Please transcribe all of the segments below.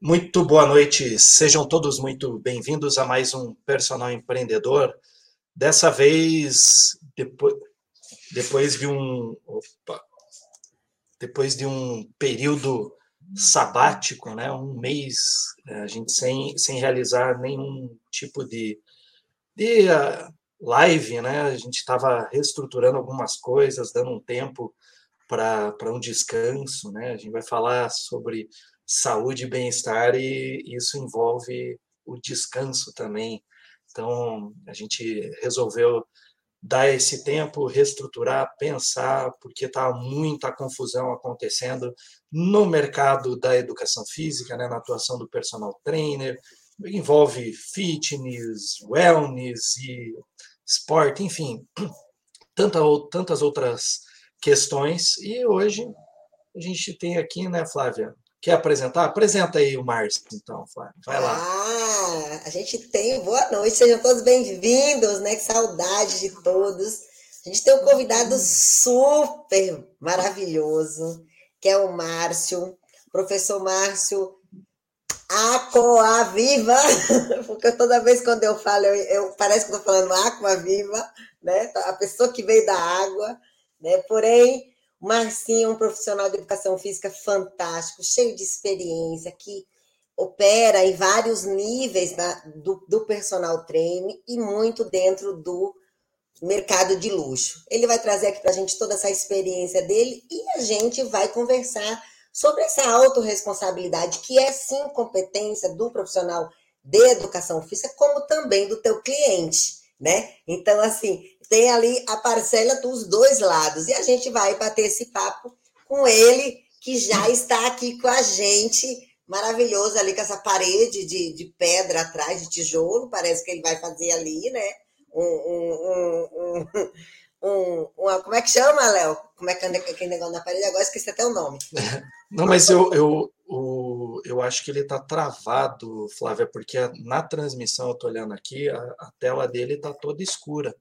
muito boa noite, sejam todos muito bem-vindos a mais um Personal Empreendedor. Dessa vez, depois, depois de um opa, depois de um período sabático, né, um mês, né, a gente sem, sem realizar nenhum tipo de, de uh, live, né, a gente estava reestruturando algumas coisas, dando um tempo para um descanso, né, a gente vai falar sobre saúde e bem-estar e isso envolve o descanso também. Então, a gente resolveu dar esse tempo, reestruturar, pensar, porque está muita confusão acontecendo no mercado da educação física, né, na atuação do personal trainer, envolve fitness, wellness e esporte, enfim, tanta, tantas outras questões. E hoje a gente tem aqui, né, Flávia, Quer apresentar? Apresenta aí o Márcio, então, Flávio. Vai lá. Ah, a gente tem. Boa noite, sejam todos bem-vindos, né? Que saudade de todos. A gente tem um convidado super maravilhoso, que é o Márcio, professor Márcio Aqua Viva, porque toda vez quando eu falo, eu, eu parece que estou falando Aqua Viva, né? A pessoa que veio da água, né? Porém, o Marcinho é um profissional de educação física fantástico, cheio de experiência, que opera em vários níveis na, do, do personal training e muito dentro do mercado de luxo. Ele vai trazer aqui para a gente toda essa experiência dele e a gente vai conversar sobre essa autorresponsabilidade, que é sim competência do profissional de educação física, como também do teu cliente, né? Então, assim, tem ali a parcela dos dois lados. E a gente vai bater esse papo com ele, que já está aqui com a gente, maravilhoso ali com essa parede de, de pedra atrás, de tijolo, parece que ele vai fazer ali, né? Um, um, um, um uma, como é que chama, Léo? Como é que anda aquele negócio na parede? Agora esqueci até o nome. Não, mas eu, eu, eu, eu acho que ele está travado, Flávia, porque na transmissão, eu estou olhando aqui, a, a tela dele está toda escura.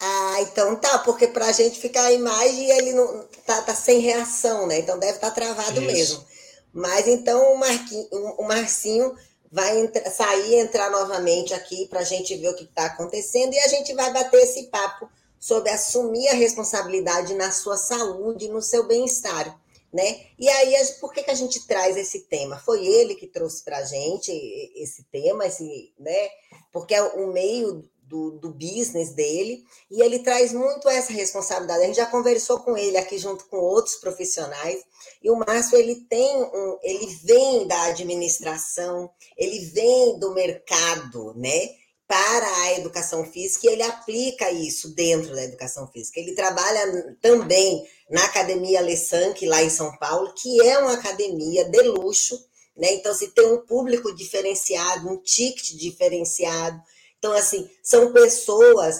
Ah, então tá, porque para a gente ficar a imagem ele não tá, tá sem reação, né? Então deve estar tá travado Isso. mesmo. Mas então o, Marquinho, o Marcinho vai sair entrar novamente aqui para a gente ver o que está acontecendo e a gente vai bater esse papo sobre assumir a responsabilidade na sua saúde, no seu bem-estar, né? E aí, por que, que a gente traz esse tema? Foi ele que trouxe para a gente esse tema, esse, né? Porque é o meio do, do business dele, e ele traz muito essa responsabilidade. A gente já conversou com ele aqui junto com outros profissionais, e o Márcio ele tem um, ele vem da administração, ele vem do mercado, né? Para a educação física, e ele aplica isso dentro da educação física. Ele trabalha também na Academia Lessanque, lá em São Paulo, que é uma academia de luxo, né? Então, se tem um público diferenciado, um ticket diferenciado, então, assim, são pessoas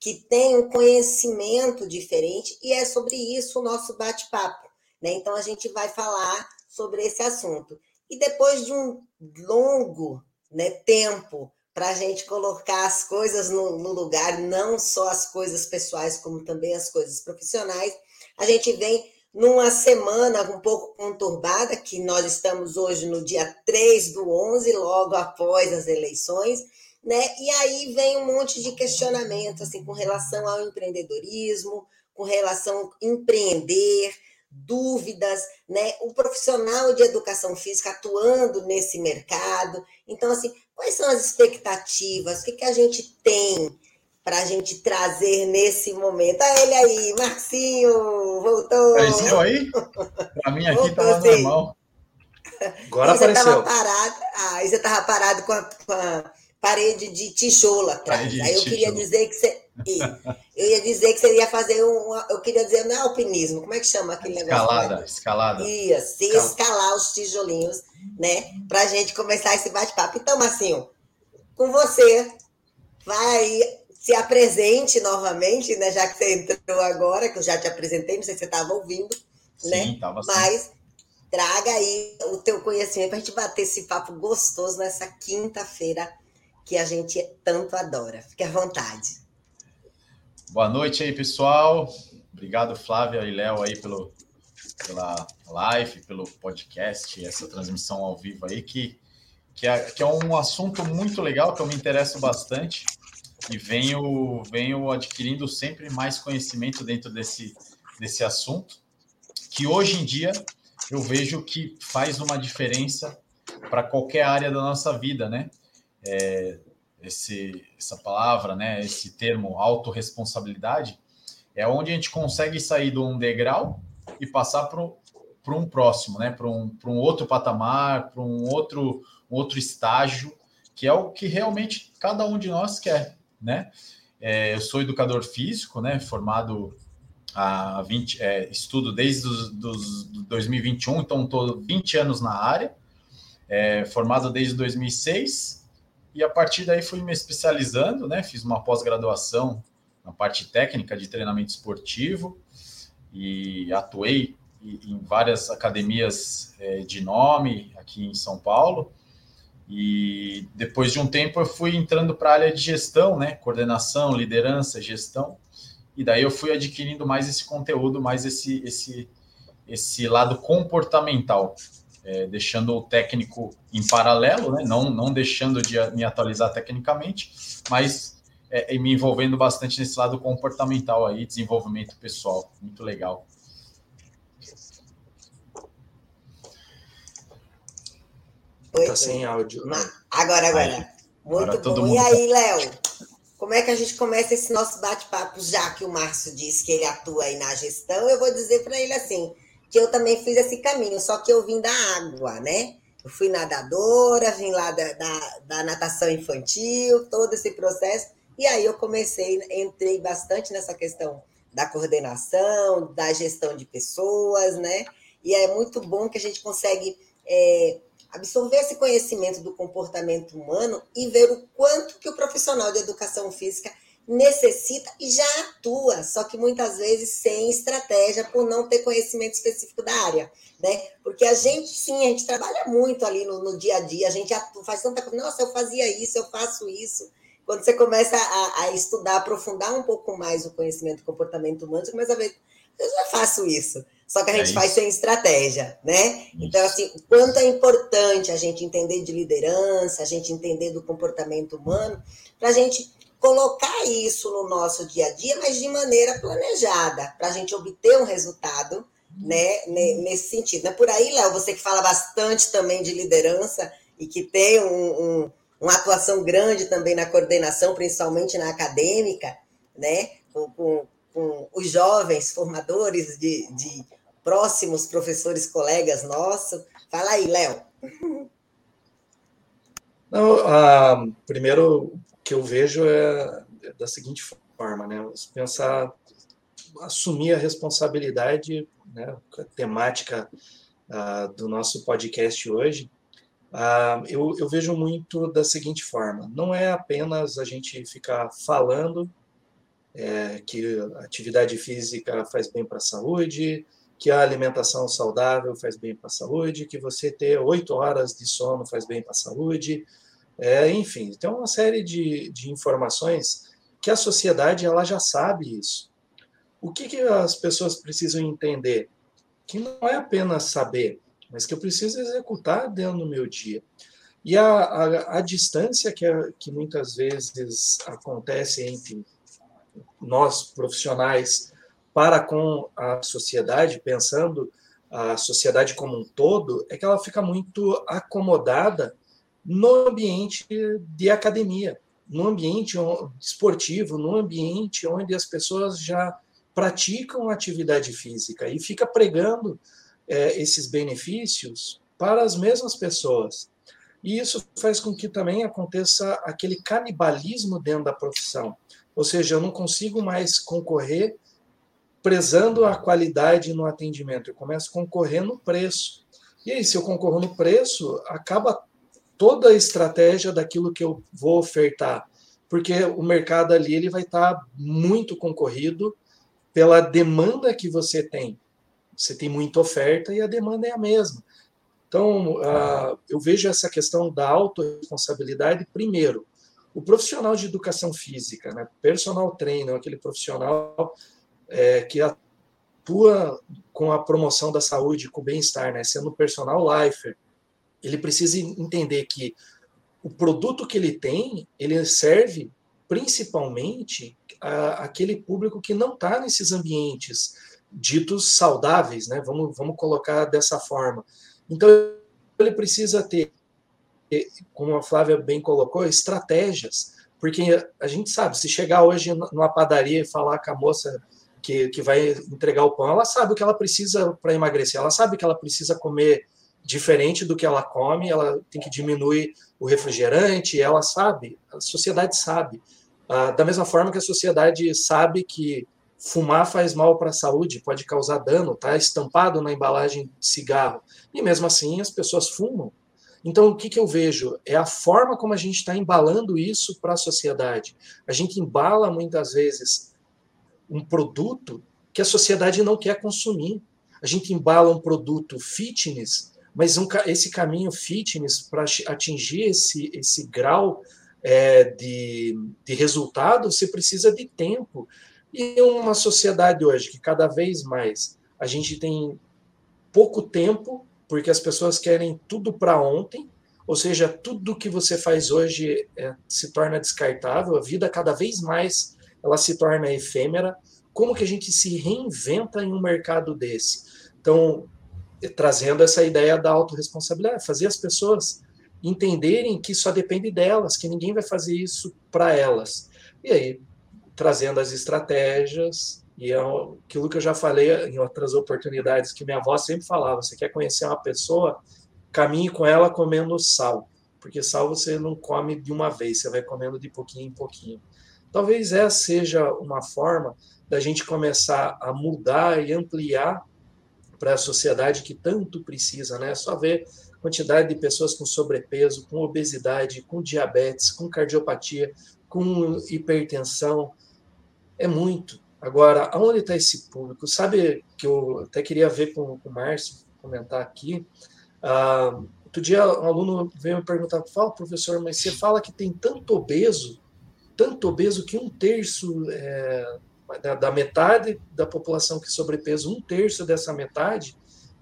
que têm um conhecimento diferente e é sobre isso o nosso bate-papo. Né? Então, a gente vai falar sobre esse assunto. E depois de um longo né, tempo para a gente colocar as coisas no, no, lugar, não só as coisas pessoais, como também as coisas profissionais, a gente vem numa semana um pouco conturbada, que nós estamos hoje no dia 3 do 11, logo após as eleições, né? E aí vem um monte de questionamento assim com relação ao empreendedorismo, com relação a empreender, dúvidas, né? O profissional de educação física atuando nesse mercado. Então, assim, quais são as expectativas? O que, que a gente tem para a gente trazer nesse momento? Olha ele aí, Marcinho, voltou. Apareceu aí? Para mim aqui estava normal. Agora apareceu. Você estava parado, ah, você estava parado com a, com a parede de tijolo atrás. Parede Aí eu queria dizer que você. Eu ia dizer que você ia fazer um. Eu queria dizer, não é alpinismo, como é que chama aquele escalada, negócio? Escalada, escalada. Isso, escalar os tijolinhos, né? Pra gente começar esse bate-papo. Então, Marcinho, com você, vai se apresente novamente, né? Já que você entrou agora, que eu já te apresentei, não sei se você estava ouvindo, Sim, né? Tava Mas traga aí o teu conhecimento para a gente bater esse papo gostoso nessa quinta-feira que a gente tanto adora. Fique à vontade. Boa noite aí, pessoal. Obrigado, Flávia e Léo, aí pelo, pela live, pelo podcast, essa transmissão ao vivo aí, que, que, é, que é um assunto muito legal, que eu me interesso bastante e venho, venho adquirindo sempre mais conhecimento dentro desse, desse assunto, que hoje em dia eu vejo que faz uma diferença para qualquer área da nossa vida, né? É, esse, essa palavra, né? Esse termo autorresponsabilidade é onde a gente consegue sair de um degrau e passar para um próximo, né? Para um, um outro patamar, para um outro, um outro estágio, que é o que realmente cada um de nós quer né? É, eu sou educador físico, né? Formado há 20, é, estudo desde os dos 2021, então estou 20 anos na área, é, formado desde 2006, e a partir daí fui me especializando, né? Fiz uma pós-graduação na parte técnica de treinamento esportivo e atuei em várias academias é, de nome aqui em São Paulo. E depois de um tempo eu fui entrando para a área de gestão, né? Coordenação, liderança, gestão. E daí eu fui adquirindo mais esse conteúdo, mais esse, esse, esse lado comportamental, é, deixando o técnico em paralelo, né? não, não deixando de me atualizar tecnicamente, mas é, me envolvendo bastante nesse lado comportamental aí, desenvolvimento pessoal. Muito legal. Oi, tá sem áudio. Agora, agora. Aí, Muito agora bom. E aí, Léo? Como é que a gente começa esse nosso bate-papo, já que o Márcio disse que ele atua aí na gestão? Eu vou dizer para ele assim, que eu também fiz esse caminho, só que eu vim da água, né? Eu fui nadadora, vim lá da, da, da natação infantil, todo esse processo. E aí eu comecei, entrei bastante nessa questão da coordenação, da gestão de pessoas, né? E é muito bom que a gente consegue é, absorver esse conhecimento do comportamento humano e ver o quanto que o profissional de educação física necessita e já atua, só que muitas vezes sem estratégia por não ter conhecimento específico da área, né? Porque a gente sim, a gente trabalha muito ali no, no dia a dia, a gente atua, faz tanta coisa, nossa, eu fazia isso, eu faço isso. Quando você começa a, a estudar, aprofundar um pouco mais o conhecimento do comportamento humano, você começa a ver, eu já faço isso. Só que a gente é faz sem estratégia, né? Então, assim, o quanto é importante a gente entender de liderança, a gente entender do comportamento humano, para a gente colocar isso no nosso dia a dia, mas de maneira planejada, para a gente obter um resultado, né, nesse sentido. É por aí, Léo, você que fala bastante também de liderança e que tem um, um, uma atuação grande também na coordenação, principalmente na acadêmica, né, com, com, com os jovens formadores de, de próximos professores, colegas nossos. Fala aí, Léo. Não, ah, primeiro que eu vejo é, da seguinte forma, né? Pensar, assumir a responsabilidade, né? A temática ah, do nosso podcast hoje. Ah, eu, eu vejo muito da seguinte forma: não é apenas a gente ficar falando é, que atividade física faz bem para a saúde, que a alimentação saudável faz bem para a saúde, que você ter oito horas de sono faz bem para a saúde, é, enfim, tem uma série de, de informações que a sociedade ela já sabe isso. O que, que as pessoas precisam entender? Que não é apenas saber, mas que eu preciso executar dentro do meu dia. E a, a, a distância que, é, que muitas vezes acontece entre nós profissionais para com a sociedade, pensando a sociedade como um todo, é que ela fica muito acomodada no ambiente de academia, no ambiente esportivo, no ambiente onde as pessoas já praticam atividade física e fica pregando é, esses benefícios para as mesmas pessoas. E isso faz com que também aconteça aquele canibalismo dentro da profissão. Ou seja, eu não consigo mais concorrer prezando a qualidade no atendimento, eu começo a concorrer no preço. E aí, se eu concorro no preço, acaba toda a estratégia daquilo que eu vou ofertar, porque o mercado ali ele vai estar muito concorrido pela demanda que você tem. Você tem muita oferta e a demanda é a mesma. Então, uh, eu vejo essa questão da autorresponsabilidade, primeiro, o profissional de educação física, né, personal trainer, aquele profissional é, que atua com a promoção da saúde, com o bem-estar, né, sendo personal lifer, ele precisa entender que o produto que ele tem, ele serve principalmente a, aquele público que não está nesses ambientes ditos saudáveis, né? Vamos, vamos colocar dessa forma. Então, ele precisa ter, como a Flávia bem colocou, estratégias, porque a gente sabe, se chegar hoje numa padaria e falar com a moça que, que vai entregar o pão, ela sabe o que ela precisa para emagrecer, ela sabe que ela precisa comer diferente do que ela come, ela tem que diminuir o refrigerante, ela sabe, a sociedade sabe. Ah, da mesma forma que a sociedade sabe que fumar faz mal para a saúde, pode causar dano, está estampado na embalagem de cigarro. E mesmo assim as pessoas fumam. Então, o que, que eu vejo? É a forma como a gente está embalando isso para a sociedade. A gente embala muitas vezes um produto que a sociedade não quer consumir. A gente embala um produto fitness mas um, esse caminho fitness para atingir esse, esse grau é, de, de resultado, você precisa de tempo. E uma sociedade hoje que cada vez mais a gente tem pouco tempo, porque as pessoas querem tudo para ontem, ou seja, tudo que você faz hoje é, se torna descartável, a vida cada vez mais ela se torna efêmera. Como que a gente se reinventa em um mercado desse? Então, trazendo essa ideia da autorresponsabilidade, fazer as pessoas entenderem que só depende delas, que ninguém vai fazer isso para elas. E aí, trazendo as estratégias, e é aquilo que eu já falei em outras oportunidades, que minha avó sempre falava: você quer conhecer uma pessoa, caminhe com ela comendo sal, porque sal você não come de uma vez, você vai comendo de pouquinho em pouquinho. Talvez essa seja uma forma da gente começar a mudar e ampliar para a sociedade que tanto precisa, né? Só ver quantidade de pessoas com sobrepeso, com obesidade, com diabetes, com cardiopatia, com hipertensão. É muito. Agora, aonde está esse público? Sabe que eu até queria ver com, com o Márcio, comentar aqui. Uh, outro dia um aluno veio me perguntar, fala, professor, mas você fala que tem tanto obeso, tanto obeso que um terço é, da, metade da população que sobrepeso, um terço dessa metade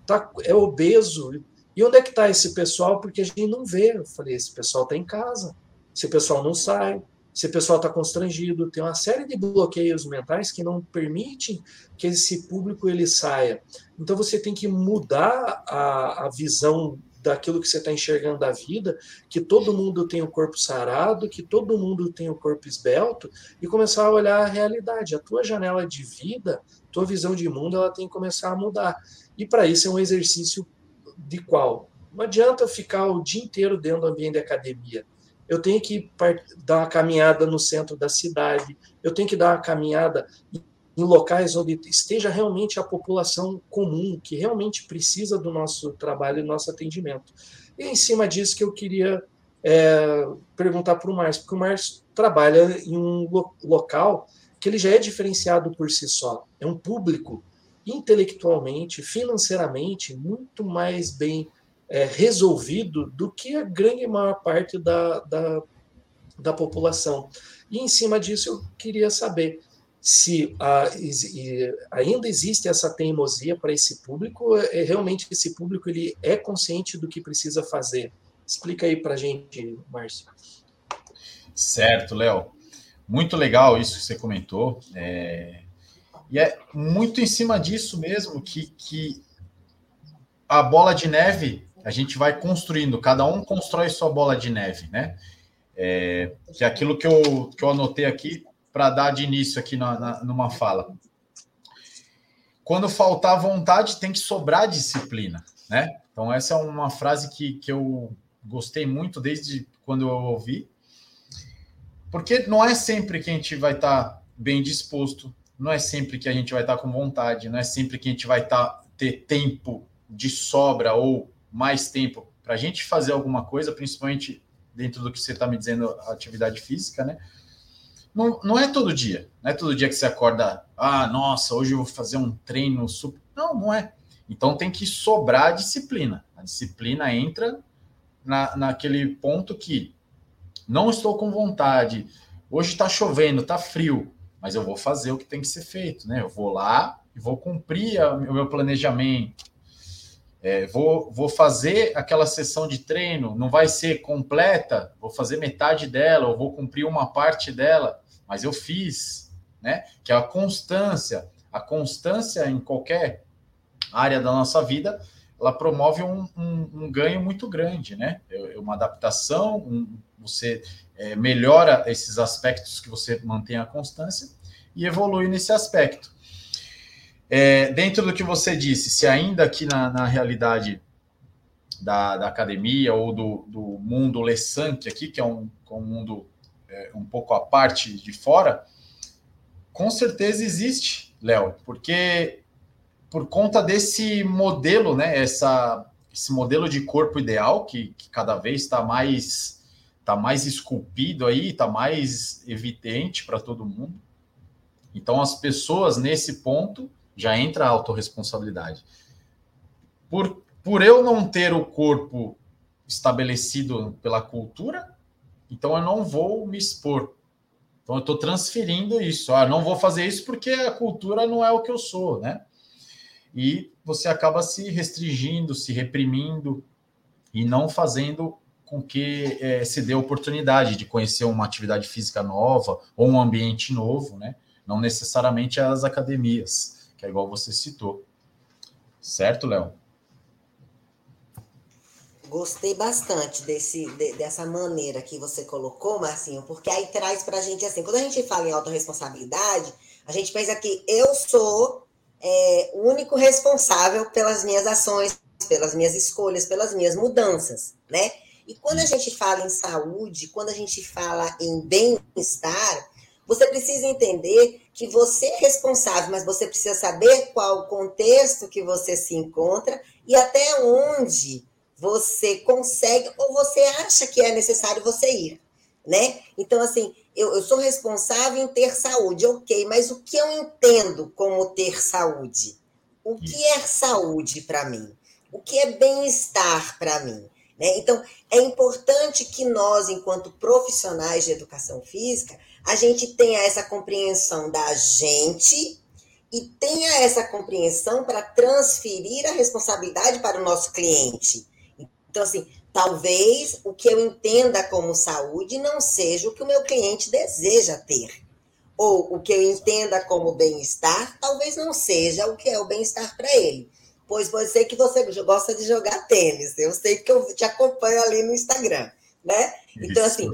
tá, é obeso. E onde é que está esse pessoal? Porque a gente não vê. Eu falei, esse pessoal está em casa, esse pessoal não sai, esse pessoal está constrangido, tem uma série de bloqueios mentais que não permitem que esse público ele saia. Então você tem que mudar a, a visão daquilo que você está enxergando da vida, que todo mundo tem o corpo sarado, que todo mundo tem o corpo esbelto, e começar a olhar a realidade. A tua janela de vida, tua visão de mundo, ela tem que começar a mudar. E para isso é um exercício de qual? Não adianta ficar o dia inteiro dentro do ambiente de academia. Eu tenho que dar uma caminhada no centro da cidade, eu tenho que dar uma caminhada em locais onde esteja realmente a população comum, que realmente precisa do nosso trabalho e do nosso atendimento. E em cima disso que eu queria é, perguntar para o Márcio, porque o Márcio trabalha em um lo local que ele já é diferenciado por si só. É um público intelectualmente, financeiramente, muito mais bem é, resolvido do que a grande maior parte da, da, da população. E em cima disso eu queria saber se ah, ainda existe essa teimosia para esse público, é, realmente esse público ele é consciente do que precisa fazer. Explica aí para a gente, Márcio. Certo, Léo. Muito legal isso que você comentou. É... E é muito em cima disso mesmo que, que a bola de neve a gente vai construindo, cada um constrói sua bola de neve, né? É, que é aquilo que eu, que eu anotei aqui para dar de início aqui na, na, numa fala. Quando faltar vontade, tem que sobrar disciplina, né? Então, essa é uma frase que, que eu gostei muito desde quando eu ouvi, porque não é sempre que a gente vai estar tá bem disposto, não é sempre que a gente vai estar tá com vontade, não é sempre que a gente vai tá, ter tempo de sobra ou mais tempo para a gente fazer alguma coisa, principalmente dentro do que você está me dizendo, atividade física, né? Não, não é todo dia. Não é todo dia que você acorda, ah, nossa, hoje eu vou fazer um treino super. Não, não é. Então tem que sobrar a disciplina. A disciplina entra na, naquele ponto que não estou com vontade, hoje está chovendo, está frio, mas eu vou fazer o que tem que ser feito, né? Eu vou lá e vou cumprir a, o meu planejamento. É, vou, vou fazer aquela sessão de treino, não vai ser completa, vou fazer metade dela, ou vou cumprir uma parte dela, mas eu fiz, né? Que é a constância. A constância em qualquer área da nossa vida, ela promove um, um, um ganho muito grande, né? Uma adaptação, um, você é, melhora esses aspectos que você mantém a constância e evolui nesse aspecto. É, dentro do que você disse, se ainda aqui na, na realidade da, da, academia ou do, do mundo Lessank aqui, que é um, um mundo é, um pouco à parte de fora, com certeza existe, Léo, porque por conta desse modelo, né, essa, esse modelo de corpo ideal que, que cada vez está mais tá mais esculpido aí, está mais evidente para todo mundo. Então as pessoas nesse ponto já entra a autorresponsabilidade. Por, por eu não ter o corpo estabelecido pela cultura, então eu não vou me expor. Então eu estou transferindo isso. Ah, não vou fazer isso porque a cultura não é o que eu sou, né? E você acaba se restringindo, se reprimindo e não fazendo com que é, se dê oportunidade de conhecer uma atividade física nova ou um ambiente novo, né? Não necessariamente as academias que é igual você citou. Certo, Léo? Gostei bastante desse, de, dessa maneira que você colocou, Marcinho, porque aí traz para a gente assim, quando a gente fala em autorresponsabilidade, a gente pensa que eu sou é, o único responsável pelas minhas ações, pelas minhas escolhas, pelas minhas mudanças, né? E quando a gente fala em saúde, quando a gente fala em bem-estar, você precisa entender que você é responsável, mas você precisa saber qual o contexto que você se encontra e até onde você consegue ou você acha que é necessário você ir, né? Então, assim, eu, eu sou responsável em ter saúde, ok, mas o que eu entendo como ter saúde? O que é saúde para mim? O que é bem-estar para mim? Né? Então, é importante que nós, enquanto profissionais de educação física, a gente tenha essa compreensão da gente e tenha essa compreensão para transferir a responsabilidade para o nosso cliente. Então, assim, talvez o que eu entenda como saúde não seja o que o meu cliente deseja ter. Ou o que eu entenda como bem-estar, talvez não seja o que é o bem-estar para ele. Pois pode ser que você gosta de jogar tênis. Eu sei que eu te acompanho ali no Instagram, né? Então, assim,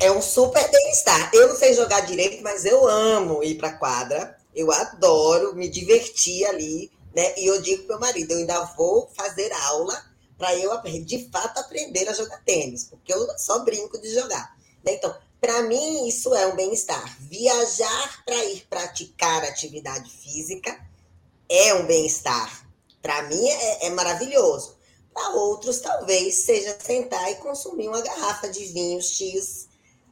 é um super bem-estar. Eu não sei jogar direito, mas eu amo ir para quadra. Eu adoro me divertir ali, né? E eu digo para meu marido, eu ainda vou fazer aula para eu de fato aprender a jogar tênis, porque eu só brinco de jogar. Né? Então, para mim isso é um bem-estar. Viajar para ir praticar atividade física é um bem-estar. Para mim é, é maravilhoso. Para outros, talvez seja sentar e consumir uma garrafa de vinho X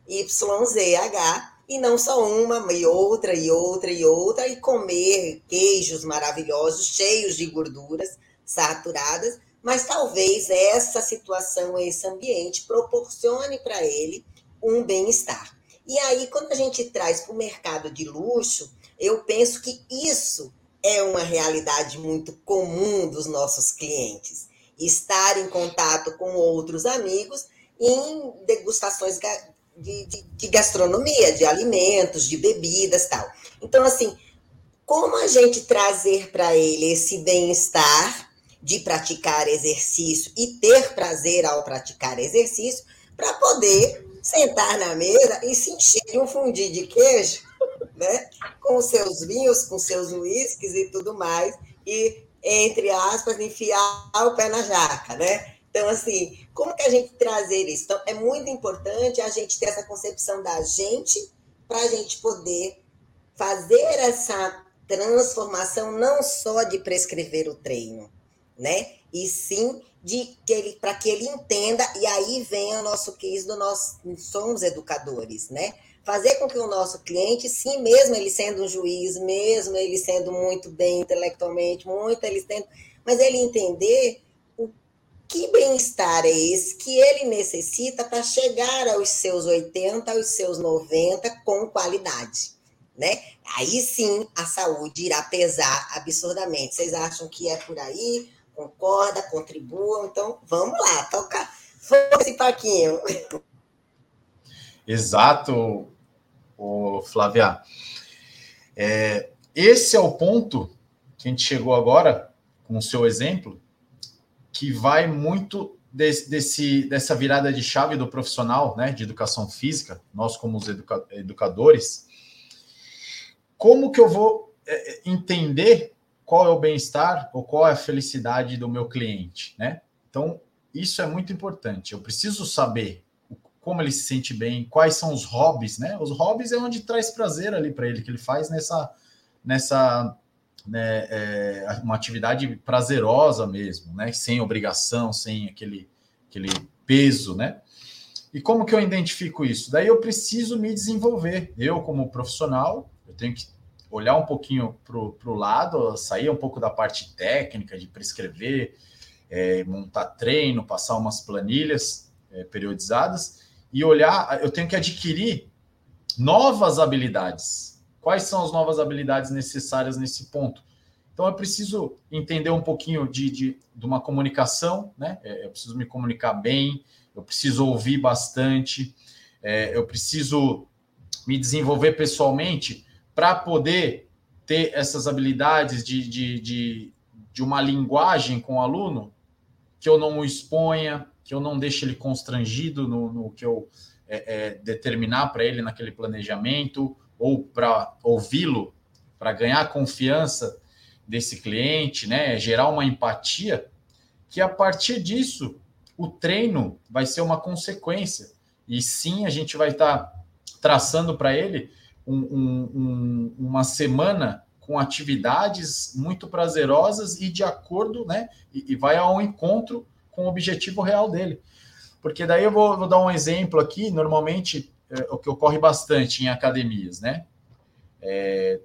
YZH, e não só uma, e outra, e outra, e outra, e comer queijos maravilhosos, cheios de gorduras saturadas, mas talvez essa situação, esse ambiente, proporcione para ele um bem-estar. E aí, quando a gente traz para o mercado de luxo, eu penso que isso é uma realidade muito comum dos nossos clientes. Estar em contato com outros amigos em degustações de, de, de gastronomia, de alimentos, de bebidas tal. Então, assim, como a gente trazer para ele esse bem-estar de praticar exercício e ter prazer ao praticar exercício, para poder sentar na mesa e se encher de um fundi de queijo, né? Com seus vinhos, com seus uísques e tudo mais, e, entre aspas, enfiar o pé na jaca, né? Então, assim, como que a gente trazer isso? Então, é muito importante a gente ter essa concepção da gente para a gente poder fazer essa transformação não só de prescrever o treino, né? E sim de que ele para que ele entenda e aí vem o nosso case do nós somos educadores, né? Fazer com que o nosso cliente, sim, mesmo ele sendo um juiz, mesmo ele sendo muito bem intelectualmente, muito ele tendo, mas ele entender que bem-estar é esse que ele necessita para chegar aos seus 80, aos seus 90 com qualidade, né? Aí sim a saúde irá pesar absurdamente. Vocês acham que é por aí? Concorda, contribuam? Então vamos lá, toca esse parquinho. Exato, o Flávia. É, esse é o ponto que a gente chegou agora com o seu exemplo, que vai muito desse, desse, dessa virada de chave do profissional, né, de educação física, nós como os educa educadores, como que eu vou é, é, entender qual é o bem-estar ou qual é a felicidade do meu cliente, né? Então, isso é muito importante. Eu preciso saber como ele se sente bem, quais são os hobbies, né? Os hobbies é onde traz prazer ali para ele, que ele faz nessa, nessa né, é, uma atividade prazerosa mesmo, né? Sem obrigação, sem aquele, aquele peso, né? E como que eu identifico isso? Daí eu preciso me desenvolver. Eu, como profissional, eu tenho que olhar um pouquinho para o lado, sair um pouco da parte técnica de prescrever, é, montar treino, passar umas planilhas é, periodizadas e olhar. Eu tenho que adquirir novas habilidades. Quais são as novas habilidades necessárias nesse ponto? Então, eu preciso entender um pouquinho de, de, de uma comunicação, né? É, eu preciso me comunicar bem, eu preciso ouvir bastante, é, eu preciso me desenvolver pessoalmente para poder ter essas habilidades de, de, de, de, uma linguagem com o aluno que eu não o exponha, que eu não deixe ele constrangido no, no que eu é, é, determinar para ele naquele planejamento, ou para ouvi-lo, para ganhar confiança desse cliente, né? Gerar uma empatia, que a partir disso o treino vai ser uma consequência. E sim, a gente vai estar tá traçando para ele um, um, uma semana com atividades muito prazerosas e de acordo, né? E, e, vai ao encontro com o objetivo real dele. Porque daí eu vou, vou dar um exemplo aqui, normalmente o que ocorre bastante em academias, né? É,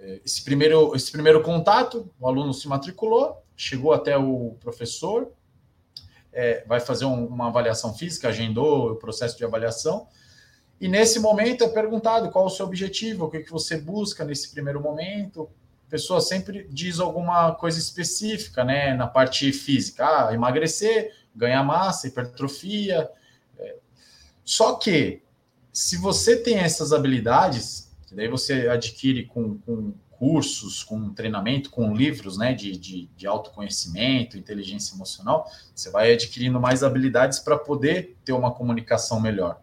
é esse, primeiro, esse primeiro contato, o aluno se matriculou, chegou até o professor, é, vai fazer um, uma avaliação física, agendou o processo de avaliação, e nesse momento é perguntado qual o seu objetivo, o que, que você busca nesse primeiro momento. A pessoa sempre diz alguma coisa específica, né? Na parte física, ah, emagrecer, ganhar massa, hipertrofia. É. Só que, se você tem essas habilidades, daí você adquire com, com cursos, com treinamento, com livros né, de, de, de, autoconhecimento, inteligência emocional, você vai adquirindo mais habilidades para poder ter uma comunicação melhor.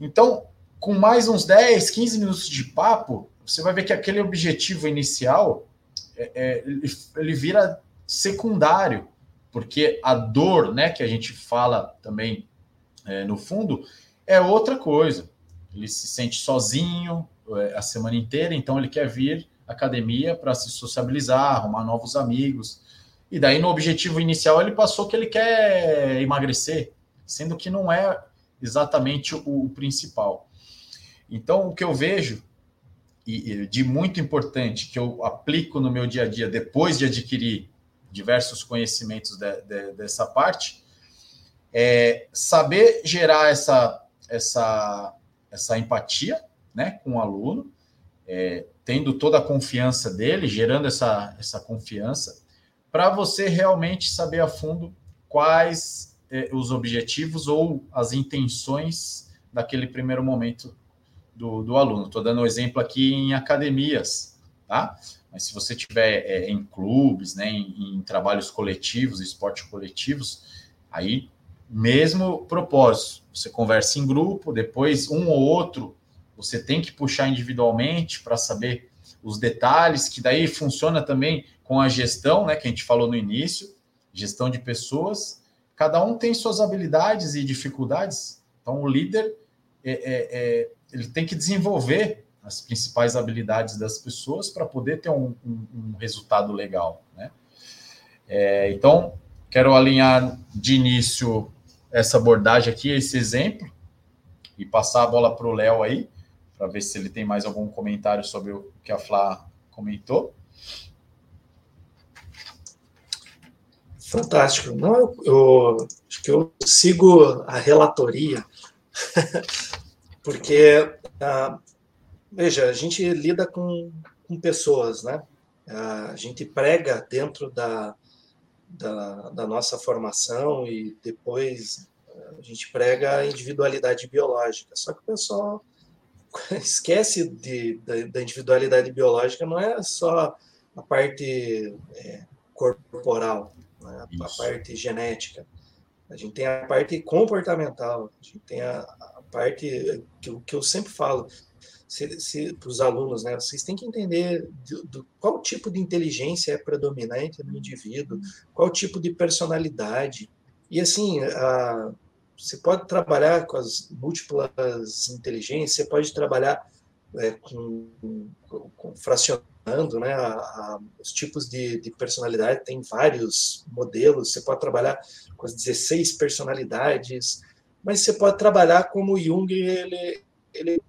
Então, com mais uns 10, 15 minutos de papo, você vai ver que aquele objetivo inicial é, é, ele, ele vira secundário, porque a dor, né, que a gente fala também é, no fundo, é outra coisa. Ele se sente sozinho é, a semana inteira, então ele quer vir à academia para se sociabilizar, arrumar novos amigos. E daí no objetivo inicial ele passou que ele quer emagrecer, sendo que não é exatamente o, o principal. Então, o que eu vejo e, e de muito importante que eu aplico no meu dia a dia depois de adquirir diversos conhecimentos de, de, dessa parte é saber gerar essa essa essa empatia né com o aluno é, tendo toda a confiança dele gerando essa essa confiança para você realmente saber a fundo quais é, os objetivos ou as intenções daquele primeiro momento do, do aluno. Estou dando um exemplo aqui em academias, tá? Mas se você tiver é, em clubes, né, em, em trabalhos coletivos, esportes coletivos, aí mesmo propósito. Você conversa em grupo, depois um ou outro você tem que puxar individualmente para saber os detalhes, que daí funciona também com a gestão, né, que a gente falou no início, gestão de pessoas, cada um tem suas habilidades e dificuldades. Então, o líder é, é, é, ele tem que desenvolver as principais habilidades das pessoas para poder ter um, um, um, resultado legal. Né? É, então, quero alinhar de início essa abordagem aqui, esse exemplo, e passar a bola para o Léo aí, para ver se ele tem mais algum comentário sobre o que a Flá comentou. Fantástico. Não, eu, eu, acho que eu sigo a relatoria, porque ah, veja, a gente lida com, com pessoas, né? A gente prega dentro da, da, da nossa formação e depois a gente prega a individualidade biológica. Só que o pessoal esquece de, da, da individualidade biológica, não é só a parte é, corporal, né? a parte genética. A gente tem a parte comportamental, a gente tem a, a parte que, que eu sempre falo para os alunos, né? Vocês têm que entender do, do, qual tipo de inteligência é predominante no indivíduo, qual tipo de personalidade. E assim, a, você pode trabalhar com as múltiplas inteligências, você pode trabalhar é, com, com, com, fracionando né, a, a, os tipos de, de, personalidade, tem vários modelos, você pode trabalhar com as 16 personalidades, mas você pode trabalhar como Jung ele, ele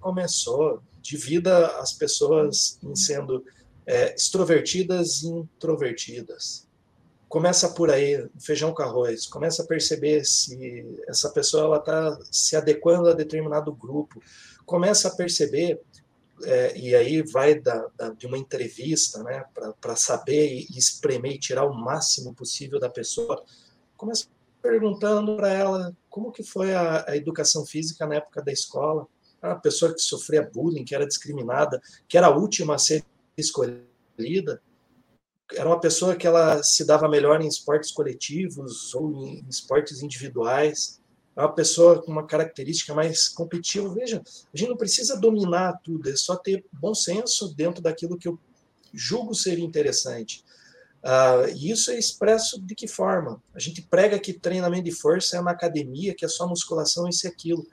começou, divida as pessoas em sendo é, extrovertidas e introvertidas. Começa por aí, feijão com arroz, começa a perceber se essa pessoa está se adequando a determinado grupo, começa a perceber, é, e aí vai da, da, de uma entrevista, né, para saber e espremer e tirar o máximo possível da pessoa, começa perguntando para ela como que foi a, a educação física na época da escola, a pessoa que sofria bullying, que era discriminada, que era a última a ser escolhida, era uma pessoa que ela se dava melhor em esportes coletivos ou em esportes individuais. É uma pessoa com uma característica mais competitiva. Veja, a gente não precisa dominar tudo, é só ter bom senso dentro daquilo que eu julgo ser interessante. Uh, e isso é expresso de que forma? A gente prega que treinamento de força é na academia, que é só musculação, isso e aquilo.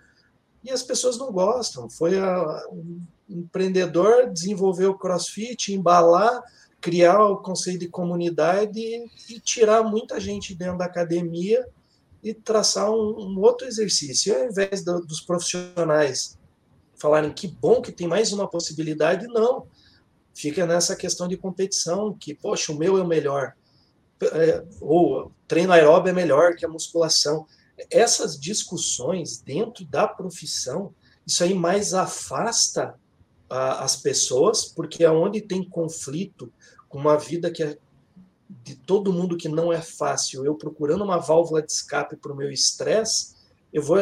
E as pessoas não gostam. Foi a, um empreendedor desenvolver o crossfit, embalar criar o conceito de comunidade e tirar muita gente dentro da academia e traçar um, um outro exercício. E ao invés do, dos profissionais falarem que bom que tem mais uma possibilidade, não. Fica nessa questão de competição, que, poxa, o meu é o melhor. É, ou treino aeróbio é melhor que a musculação. Essas discussões dentro da profissão, isso aí mais afasta a, as pessoas, porque é onde tem conflito, com uma vida que é de todo mundo que não é fácil, eu procurando uma válvula de escape para o meu estresse, eu vou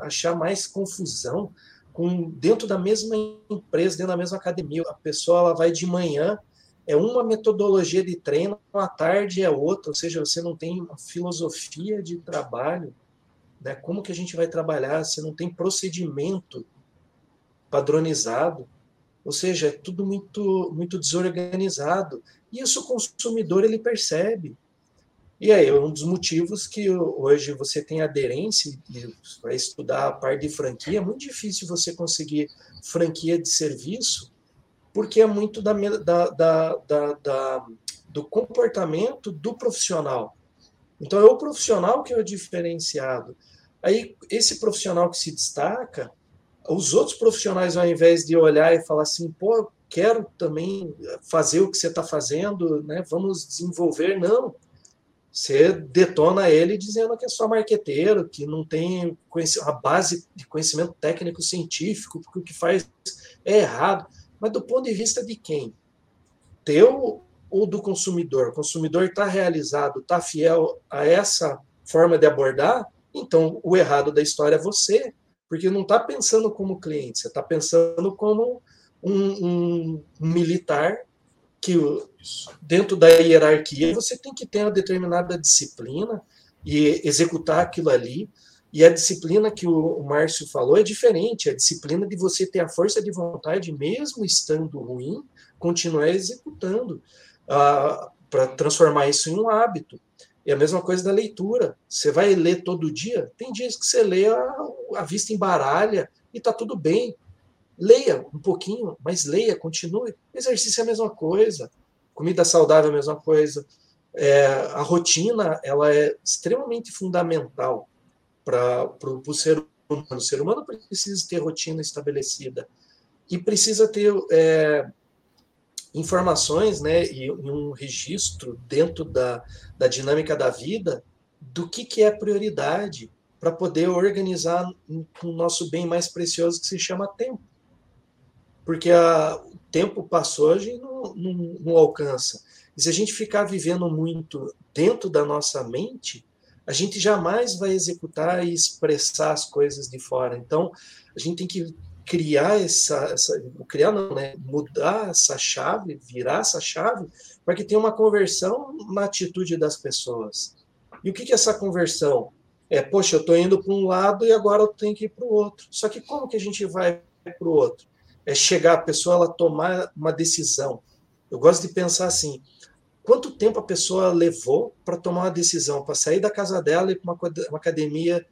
achar mais confusão com dentro da mesma empresa, dentro da mesma academia. A pessoa ela vai de manhã, é uma metodologia de treino, à tarde é outra, ou seja, você não tem uma filosofia de trabalho. Né? Como que a gente vai trabalhar? Você não tem procedimento padronizado. Ou seja, é tudo muito, muito desorganizado. E isso o consumidor ele percebe. E aí, um dos motivos que hoje você tem aderência e vai estudar a parte de franquia, é muito difícil você conseguir franquia de serviço, porque é muito da, da, da, da do comportamento do profissional. Então, é o profissional que é o diferenciado. Aí, esse profissional que se destaca, os outros profissionais, ao invés de olhar e falar assim, pô, quero também fazer o que você está fazendo, né? vamos desenvolver, não. Você detona ele dizendo que é só marqueteiro, que não tem a base de conhecimento técnico científico, porque o que faz é errado. Mas do ponto de vista de quem? Teu ou do consumidor? O consumidor está realizado, está fiel a essa forma de abordar, então o errado da história é você, porque não está pensando como cliente, você está pensando como um, um, militar que, dentro da hierarquia, você tem que ter uma determinada disciplina e executar aquilo ali. E a disciplina que o, Márcio falou é diferente, é a disciplina de você ter a força de vontade, mesmo estando ruim, continuar executando, para transformar isso em um hábito. E a mesma coisa da leitura. Você vai ler todo dia? Tem dias que você lê a, a vista embaralha e está tudo bem. Leia um pouquinho, mas leia, continue. Exercício é a mesma coisa. Comida saudável é a mesma coisa. É, a rotina ela é extremamente fundamental para o ser humano. O ser humano precisa ter rotina estabelecida e precisa ter é, informações né, e, um registro dentro da, da dinâmica da vida do que, que é prioridade para poder organizar o nosso bem mais precioso que se chama tempo. porque a, o tempo passou, a gente não, não, não alcança. E se a gente ficar vivendo muito dentro da nossa mente, a gente jamais vai executar e expressar as coisas de fora. Então, a gente tem que criar essa, essa criar não, né? Mudar essa chave, virar essa chave, para que tenha uma conversão na atitude das pessoas. E o que, que é essa conversão? É, poxa, eu estou indo para um lado e agora eu tenho que ir para o outro. Só que como que a gente vai para o outro? É chegar a pessoa ela tomar uma decisão. Eu gosto de pensar assim: quanto tempo a pessoa levou para tomar uma decisão, para sair da casa dela e para uma, uma academia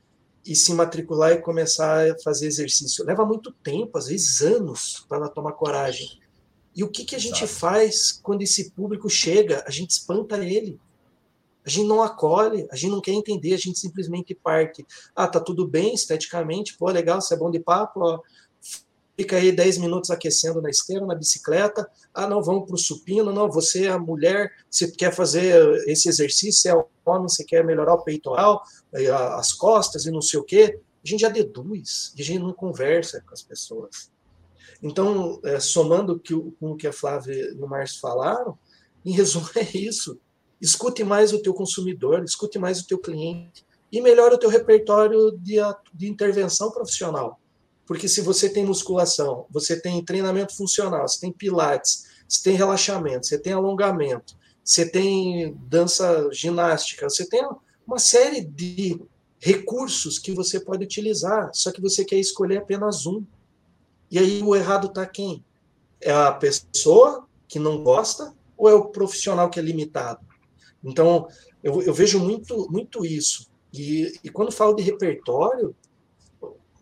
e se matricular e começar a fazer exercício. Leva muito tempo, às vezes anos, para ela tomar coragem. E o que, que a gente Exato. faz quando esse público chega? A gente espanta ele. A gente não acolhe, a gente não quer entender, a gente simplesmente parte. Ah, tá tudo bem esteticamente, pô, legal, você é bom de papo, ó, fica aí 10 minutos aquecendo na esteira, na bicicleta. Ah, não, vamos para o supino. Não, você é a mulher, você quer fazer esse exercício, é homem, você quer melhorar o peitoral, as costas e não sei o quê. A gente já deduz, a gente não conversa com as pessoas. Então, é, somando com o que a Flávia e o Márcio falaram, em resumo é isso. Escute mais o teu consumidor, escute mais o teu cliente e melhore o teu repertório de, de intervenção profissional porque se você tem musculação, você tem treinamento funcional, você tem pilates, você tem relaxamento, você tem alongamento, você tem dança ginástica, você tem uma série de recursos que você pode utilizar, só que você quer escolher apenas um. E aí o errado está quem? É a pessoa que não gosta ou é o profissional que é limitado? Então, eu, eu vejo muito, muito isso. E, e quando falo de repertório,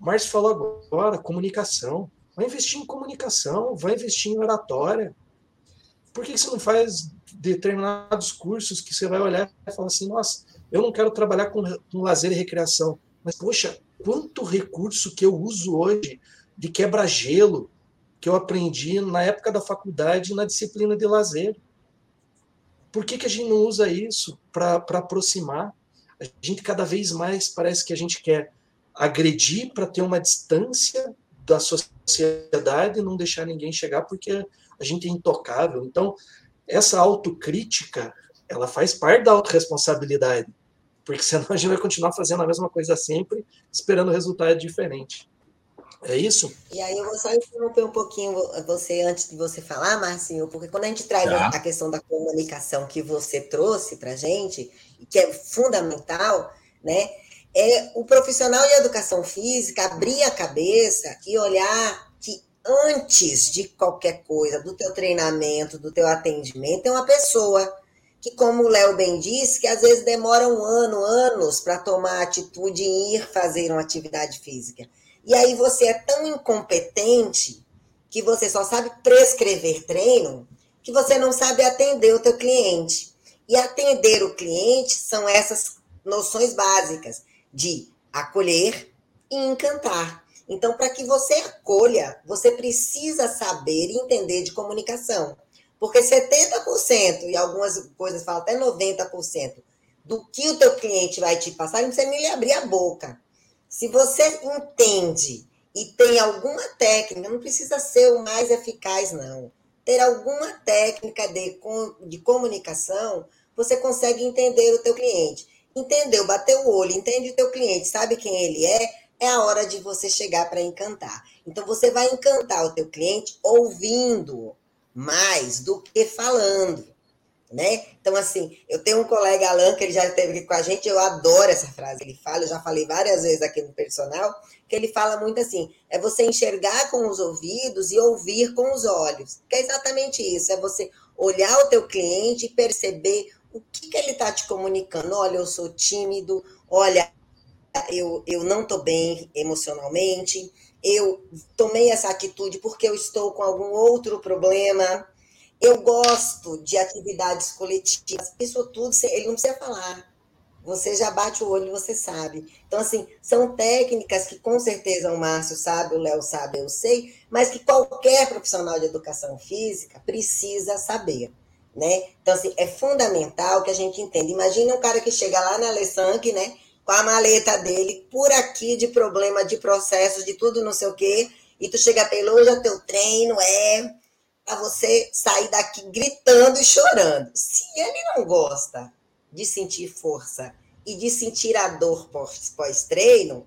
Márcio falou agora, comunicação. Vai investir em comunicação, vai investir em oratória. Por que você não faz determinados cursos que você vai olhar e falar assim, nossa, eu não quero trabalhar com, com lazer e recreação, mas, poxa, quanto recurso que eu uso hoje de quebra-gelo que eu aprendi na época da faculdade na disciplina de lazer. Por que, que a gente não usa isso para aproximar? A gente cada vez mais parece que a gente quer agredir para ter uma distância da sociedade e não deixar ninguém chegar porque a gente é intocável. Então, essa autocrítica, ela faz parte da autorresponsabilidade, porque senão a gente vai continuar fazendo a mesma coisa sempre, esperando resultado diferente. É isso? E aí eu vou só interromper um pouquinho você antes de você falar, Marcinho, porque quando a gente traz tá. a questão da comunicação que você trouxe para gente, que é fundamental, né? É o profissional de educação física abrir a cabeça e olhar que antes de qualquer coisa, do teu treinamento, do teu atendimento, é uma pessoa que, como o Léo bem disse, que às vezes demora um ano, anos para tomar atitude em ir fazer uma atividade física. E aí você é tão incompetente que você só sabe prescrever treino que você não sabe atender o teu cliente. E atender o cliente são essas noções básicas de acolher e encantar. Então, para que você acolha, você precisa saber e entender de comunicação. Porque 70% e algumas coisas falam até 90% do que o teu cliente vai te passar, não precisa nem lhe abrir a boca. Se você entende e tem alguma técnica, não precisa ser o mais eficaz, não. Ter alguma técnica de, de comunicação, você consegue entender o teu cliente entendeu, bateu o olho, entende o teu cliente, sabe quem ele é, é a hora de você chegar para encantar. Então você vai encantar o teu cliente ouvindo mais do que falando, né? Então assim, eu tenho um colega Alan que ele já esteve aqui com a gente, eu adoro essa frase. Ele fala, eu já falei várias vezes aqui no personal, que ele fala muito assim: é você enxergar com os ouvidos e ouvir com os olhos. Que é exatamente isso, é você olhar o teu cliente e perceber o que, que ele está te comunicando? Olha, eu sou tímido, olha, eu, eu não estou bem emocionalmente, eu tomei essa atitude porque eu estou com algum outro problema, eu gosto de atividades coletivas, isso tudo ele não precisa falar. Você já bate o olho você sabe. Então, assim, são técnicas que com certeza o Márcio sabe, o Léo sabe, eu sei, mas que qualquer profissional de educação física precisa saber né? Então, assim, é fundamental que a gente entenda. Imagina um cara que chega lá na Alessandra, né? Com a maleta dele, por aqui de problema, de processos, de tudo não sei o quê, E tu chega pelo hoje o teu treino é para você sair daqui gritando e chorando. Se ele não gosta de sentir força e de sentir a dor pós-treino,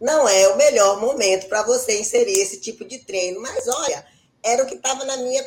não é o melhor momento para você inserir esse tipo de treino. Mas olha, era o que estava na minha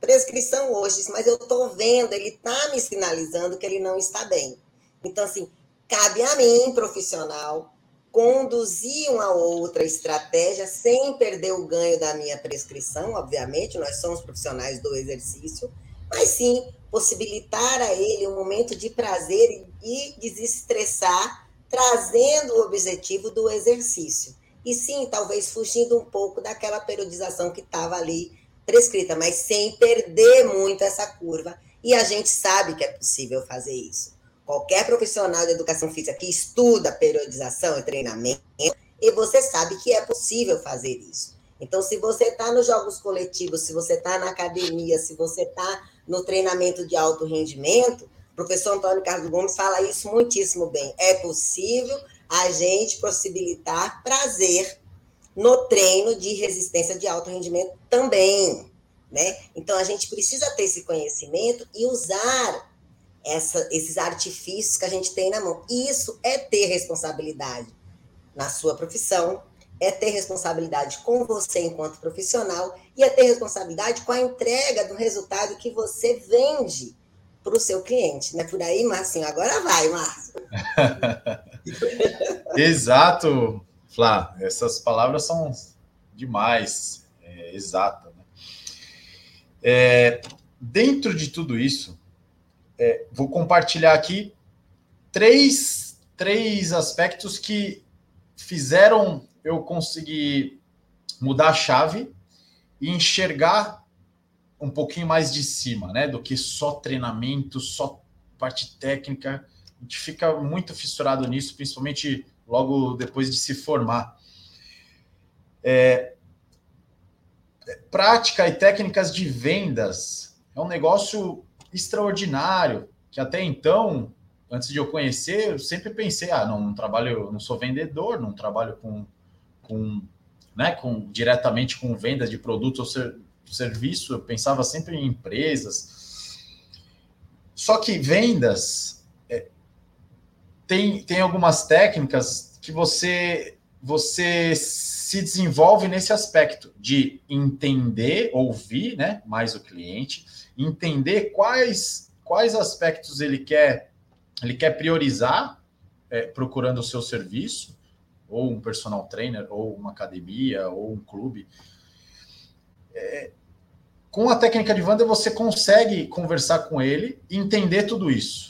prescrição hoje, mas eu estou vendo, ele está me sinalizando que ele não está bem. Então, assim, cabe a mim, profissional, conduzir uma outra estratégia sem perder o ganho da minha prescrição, obviamente, nós somos profissionais do exercício, mas sim possibilitar a ele um momento de prazer e desestressar, trazendo o objetivo do exercício. E sim, talvez fugindo um pouco daquela periodização que estava ali prescrita, mas sem perder muito essa curva. E a gente sabe que é possível fazer isso. Qualquer profissional de educação física que estuda periodização e treinamento, e você sabe que é possível fazer isso. Então, se você está nos jogos coletivos, se você está na academia, se você está no treinamento de alto rendimento, o professor Antônio Carlos Gomes fala isso muitíssimo bem. É possível a gente possibilitar prazer no treino de resistência de alto rendimento também, né? Então a gente precisa ter esse conhecimento e usar essa, esses artifícios que a gente tem na mão. Isso é ter responsabilidade na sua profissão, é ter responsabilidade com você enquanto profissional e é ter responsabilidade com a entrega do resultado que você vende para o seu cliente. Não é por aí, Marcinho? Agora vai, Márcio. Exato, Flá. Essas palavras são demais, é, exata. Né? É, dentro de tudo isso, é, vou compartilhar aqui três, três aspectos que fizeram eu conseguir mudar a chave e enxergar um pouquinho mais de cima, né? Do que só treinamento, só parte técnica. A gente fica muito fissurado nisso, principalmente logo depois de se formar. É, prática e técnicas de vendas é um negócio extraordinário que até então, antes de eu conhecer, eu sempre pensei, ah, não, não trabalho, não sou vendedor, não trabalho com, com, né, com diretamente com vendas de produtos ou ser, serviço, eu pensava sempre em empresas. Só que vendas tem, tem algumas técnicas que você você se desenvolve nesse aspecto de entender, ouvir, né, mais o cliente, entender quais quais aspectos ele quer ele quer priorizar é, procurando o seu serviço, ou um personal trainer, ou uma academia, ou um clube. É, com a técnica de Wanda, você consegue conversar com ele entender tudo isso.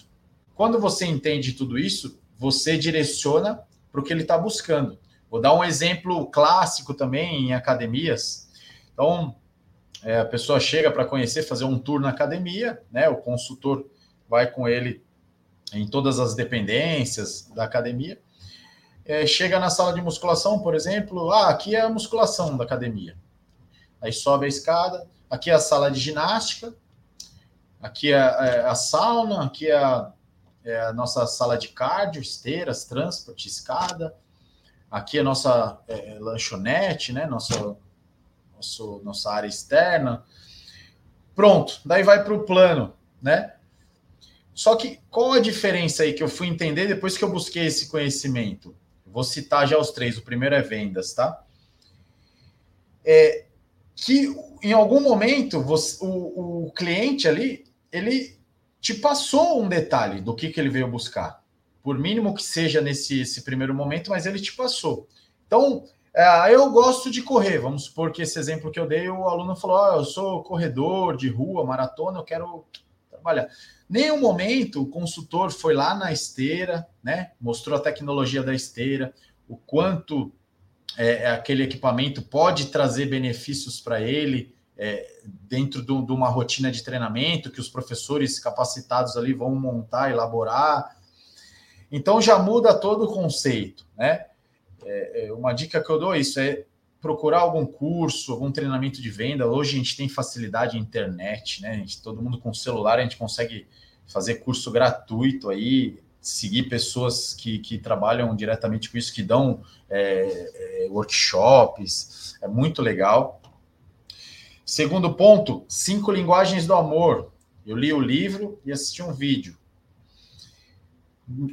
Quando você entende tudo isso, você direciona para o que ele está buscando. Vou dar um exemplo clássico também em academias. Então, é, a pessoa chega para conhecer, fazer um tour na academia, né? O consultor vai com ele em todas as dependências da academia. É, chega na sala de musculação, por exemplo, ah, aqui é a musculação da academia. Aí sobe a escada, aqui é a sala de ginástica, aqui é, é a sauna, aqui é a é a nossa sala de cardio, esteiras, transporte, escada. Aqui é a nossa é, lanchonete, né? Nossa, nosso, nossa área externa. Pronto, daí vai para o plano, né? Só que qual a diferença aí que eu fui entender depois que eu busquei esse conhecimento? Vou citar já os três. O primeiro é vendas, tá? É que em algum momento você, o, o cliente ali ele te passou um detalhe do que, que ele veio buscar. Por mínimo que seja nesse esse primeiro momento, mas ele te passou. Então, é, eu gosto de correr. Vamos supor que esse exemplo que eu dei, o aluno falou: oh, eu sou corredor de rua, maratona, eu quero trabalhar. Nenhum momento o consultor foi lá na esteira, né? Mostrou a tecnologia da esteira, o quanto é, aquele equipamento pode trazer benefícios para ele, é, dentro de, uma rotina de treinamento que os professores capacitados ali vão montar, elaborar. Então já muda todo o conceito, né? É, é, uma dica que eu dou é isso é procurar algum curso, algum treinamento de venda. Hoje a gente tem facilidade em internet, né? Gente, todo mundo com celular a gente consegue fazer curso gratuito aí, seguir pessoas que, que trabalham diretamente com isso, que dão é, é, workshops, é muito legal. Segundo ponto, cinco linguagens do amor. Eu li o livro e assisti um vídeo.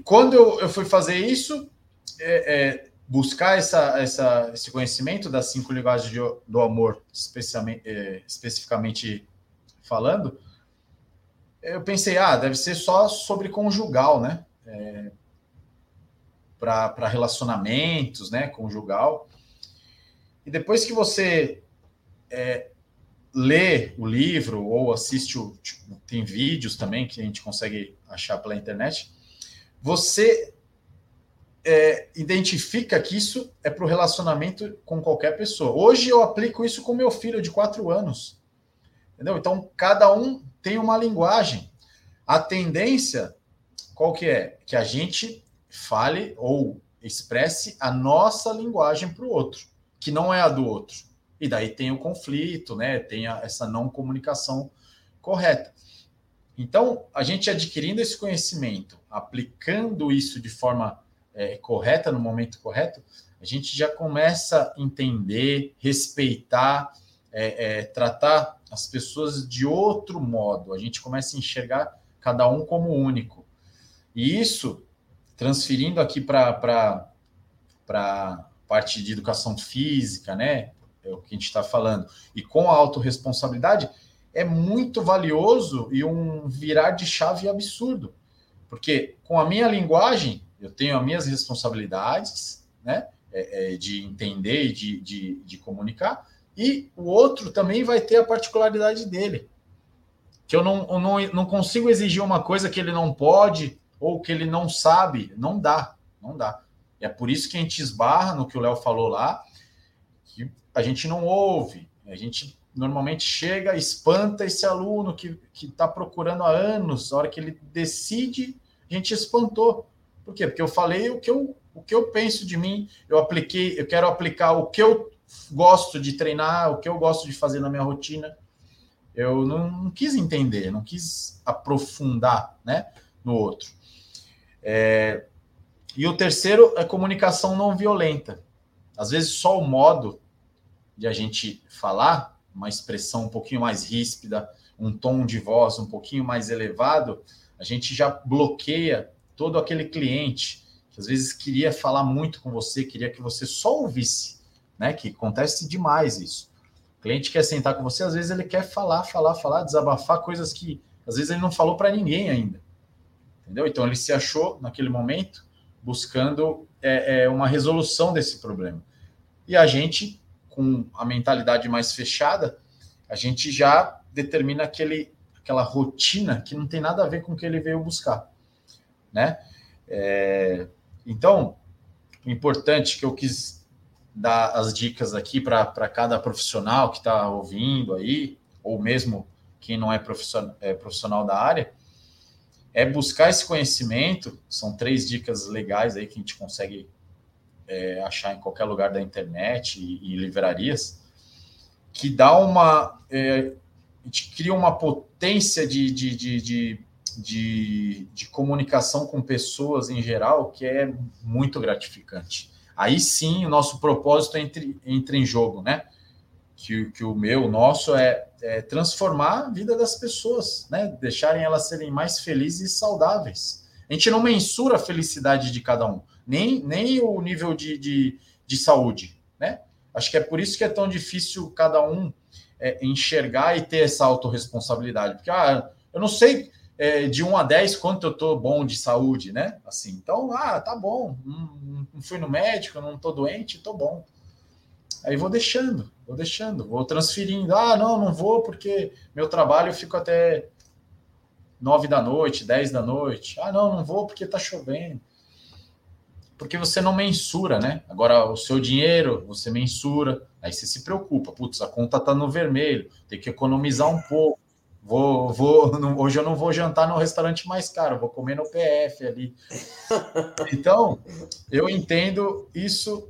Quando eu, eu fui fazer isso, é, é, buscar essa, essa, esse conhecimento das cinco linguagens de, do amor, especialmente, é, especificamente falando, eu pensei, ah, deve ser só sobre conjugal, né? É, para relacionamentos, né? Conjugal. E depois que você é, lê o livro ou assiste o. Tipo, tem vídeos também que a gente consegue achar pela internet, você é, identifica que isso é para o relacionamento com qualquer pessoa. Hoje eu aplico isso com meu filho de quatro anos. Entendeu? Então, cada um tem uma linguagem. A tendência, qual que é? Que a gente fale ou expresse a nossa linguagem para o outro, que não é a do outro. E daí tem o conflito, né? Tem a, essa não comunicação correta. Então, a gente adquirindo esse conhecimento, aplicando isso de forma é, correta, no momento correto, a gente já começa a entender, respeitar, é, é, tratar as pessoas de outro modo. A gente começa a enxergar cada um como único. E isso, transferindo aqui para a parte de educação física, né? É o que a gente está falando, e com a autorresponsabilidade, é muito valioso e um virar de chave absurdo. Porque com a minha linguagem, eu tenho as minhas responsabilidades, né? É, é, de entender e de, de, de comunicar, e o outro também vai ter a particularidade dele. Que eu não, eu não, não consigo exigir uma coisa que ele não pode ou que ele não sabe. Não dá, não dá. E é por isso que a gente esbarra no que o Léo falou lá, que a gente não ouve. A gente normalmente chega, espanta esse aluno que está procurando há anos, a hora que ele decide, a gente espantou. Por quê? Porque eu falei o que eu, o que eu penso de mim, eu apliquei, eu quero aplicar o que eu gosto de treinar, o que eu gosto de fazer na minha rotina. Eu não, não quis entender, não quis aprofundar né, no outro. É, e o terceiro é comunicação não violenta. Às vezes, só o modo de a gente falar, uma expressão um pouquinho mais ríspida, um tom de voz um pouquinho mais elevado, a gente já bloqueia todo aquele cliente que às vezes queria falar muito com você, queria que você só ouvisse né? Que acontece demais isso. O cliente quer sentar com você, às vezes ele quer falar, falar, falar, desabafar coisas que às vezes ele não falou para ninguém ainda. Entendeu? Então ele se achou naquele momento buscando é, é, uma resolução desse problema. E a gente, com a mentalidade mais fechada, a gente já determina aquele, aquela rotina que não tem nada a ver com o que ele veio buscar, né? É, então, o importante que eu quis dar as dicas aqui para cada profissional que está ouvindo aí, ou mesmo quem não é profissional, é profissional da área, é buscar esse conhecimento. São três dicas legais aí que a gente consegue é, achar em qualquer lugar da internet e, e livrarias, que dá uma. É, a gente cria uma potência de, de, de, de, de, de comunicação com pessoas em geral que é muito gratificante aí sim o nosso propósito entra, entra em jogo, né? Que, que o meu, o nosso é, é, transformar a vida das pessoas, né? Deixarem elas serem mais felizes e saudáveis. A gente não mensura a felicidade de cada um, nem, nem o nível de, de, de saúde, né? Acho que é por isso que é tão difícil cada um é, enxergar e ter essa autorresponsabilidade. Porque, ah, eu não sei é, de 1 a 10 quanto eu tô bom de saúde, né? Assim, então, ah, tá bom, não, não fui no médico, não tô doente, tô bom. Aí vou deixando, vou deixando, vou transferindo. Ah, não, não vou porque meu trabalho eu fico até 9 da noite, 10 da noite. Ah, não, não vou porque tá chovendo. Porque você não mensura, né? Agora, o seu dinheiro, você mensura, aí você se preocupa. Putz, a conta tá no vermelho, tem que economizar um pouco Vou, vou, não, hoje eu não vou jantar no restaurante mais caro, vou comer no PF ali. Então, eu entendo isso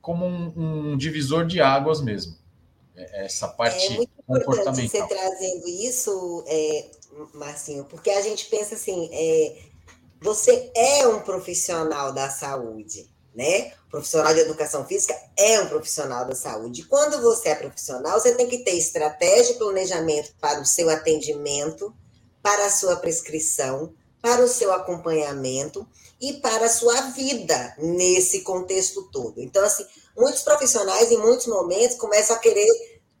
como um, um divisor de águas mesmo. É, essa parte é muito comportamental. Você trazendo isso, é, Marcinho, porque a gente pensa assim, é, você é um profissional da saúde, né? O profissional de educação física é um profissional da saúde. Quando você é profissional, você tem que ter estratégia e planejamento para o seu atendimento, para a sua prescrição, para o seu acompanhamento e para a sua vida nesse contexto todo. Então, assim, muitos profissionais, em muitos momentos, começam a querer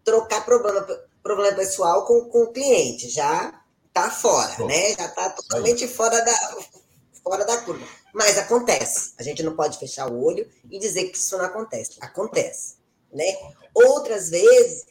trocar problema, problema pessoal com, com o cliente. Já está fora, né? Já está totalmente fora da, fora da curva. Mas acontece. A gente não pode fechar o olho e dizer que isso não acontece. Acontece, né? Outras vezes,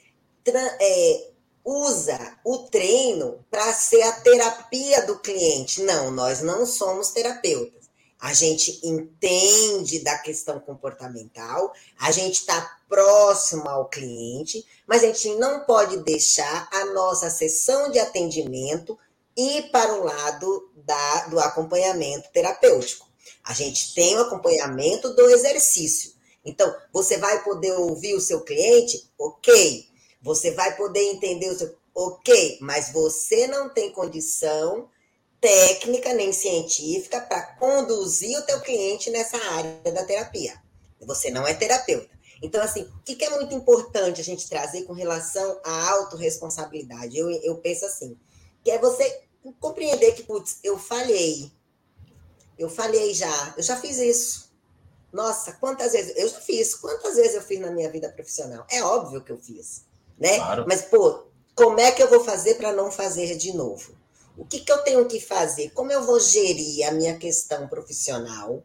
é, usa o treino para ser a terapia do cliente. Não, nós não somos terapeutas. A gente entende da questão comportamental, a gente está próximo ao cliente, mas a gente não pode deixar a nossa sessão de atendimento ir para o lado da, do acompanhamento terapêutico. A gente tem o acompanhamento do exercício. Então, você vai poder ouvir o seu cliente? Ok. Você vai poder entender o seu. Ok, mas você não tem condição técnica nem científica para conduzir o teu cliente nessa área da terapia. Você não é terapeuta. Então, assim, o que é muito importante a gente trazer com relação à autorresponsabilidade? Eu, eu penso assim, que é você compreender que, putz, eu falhei. Eu falhei já, eu já fiz isso. Nossa, quantas vezes eu já fiz? Quantas vezes eu fiz na minha vida profissional? É óbvio que eu fiz, né? Claro. Mas pô, como é que eu vou fazer para não fazer de novo? O que, que eu tenho que fazer? Como eu vou gerir a minha questão profissional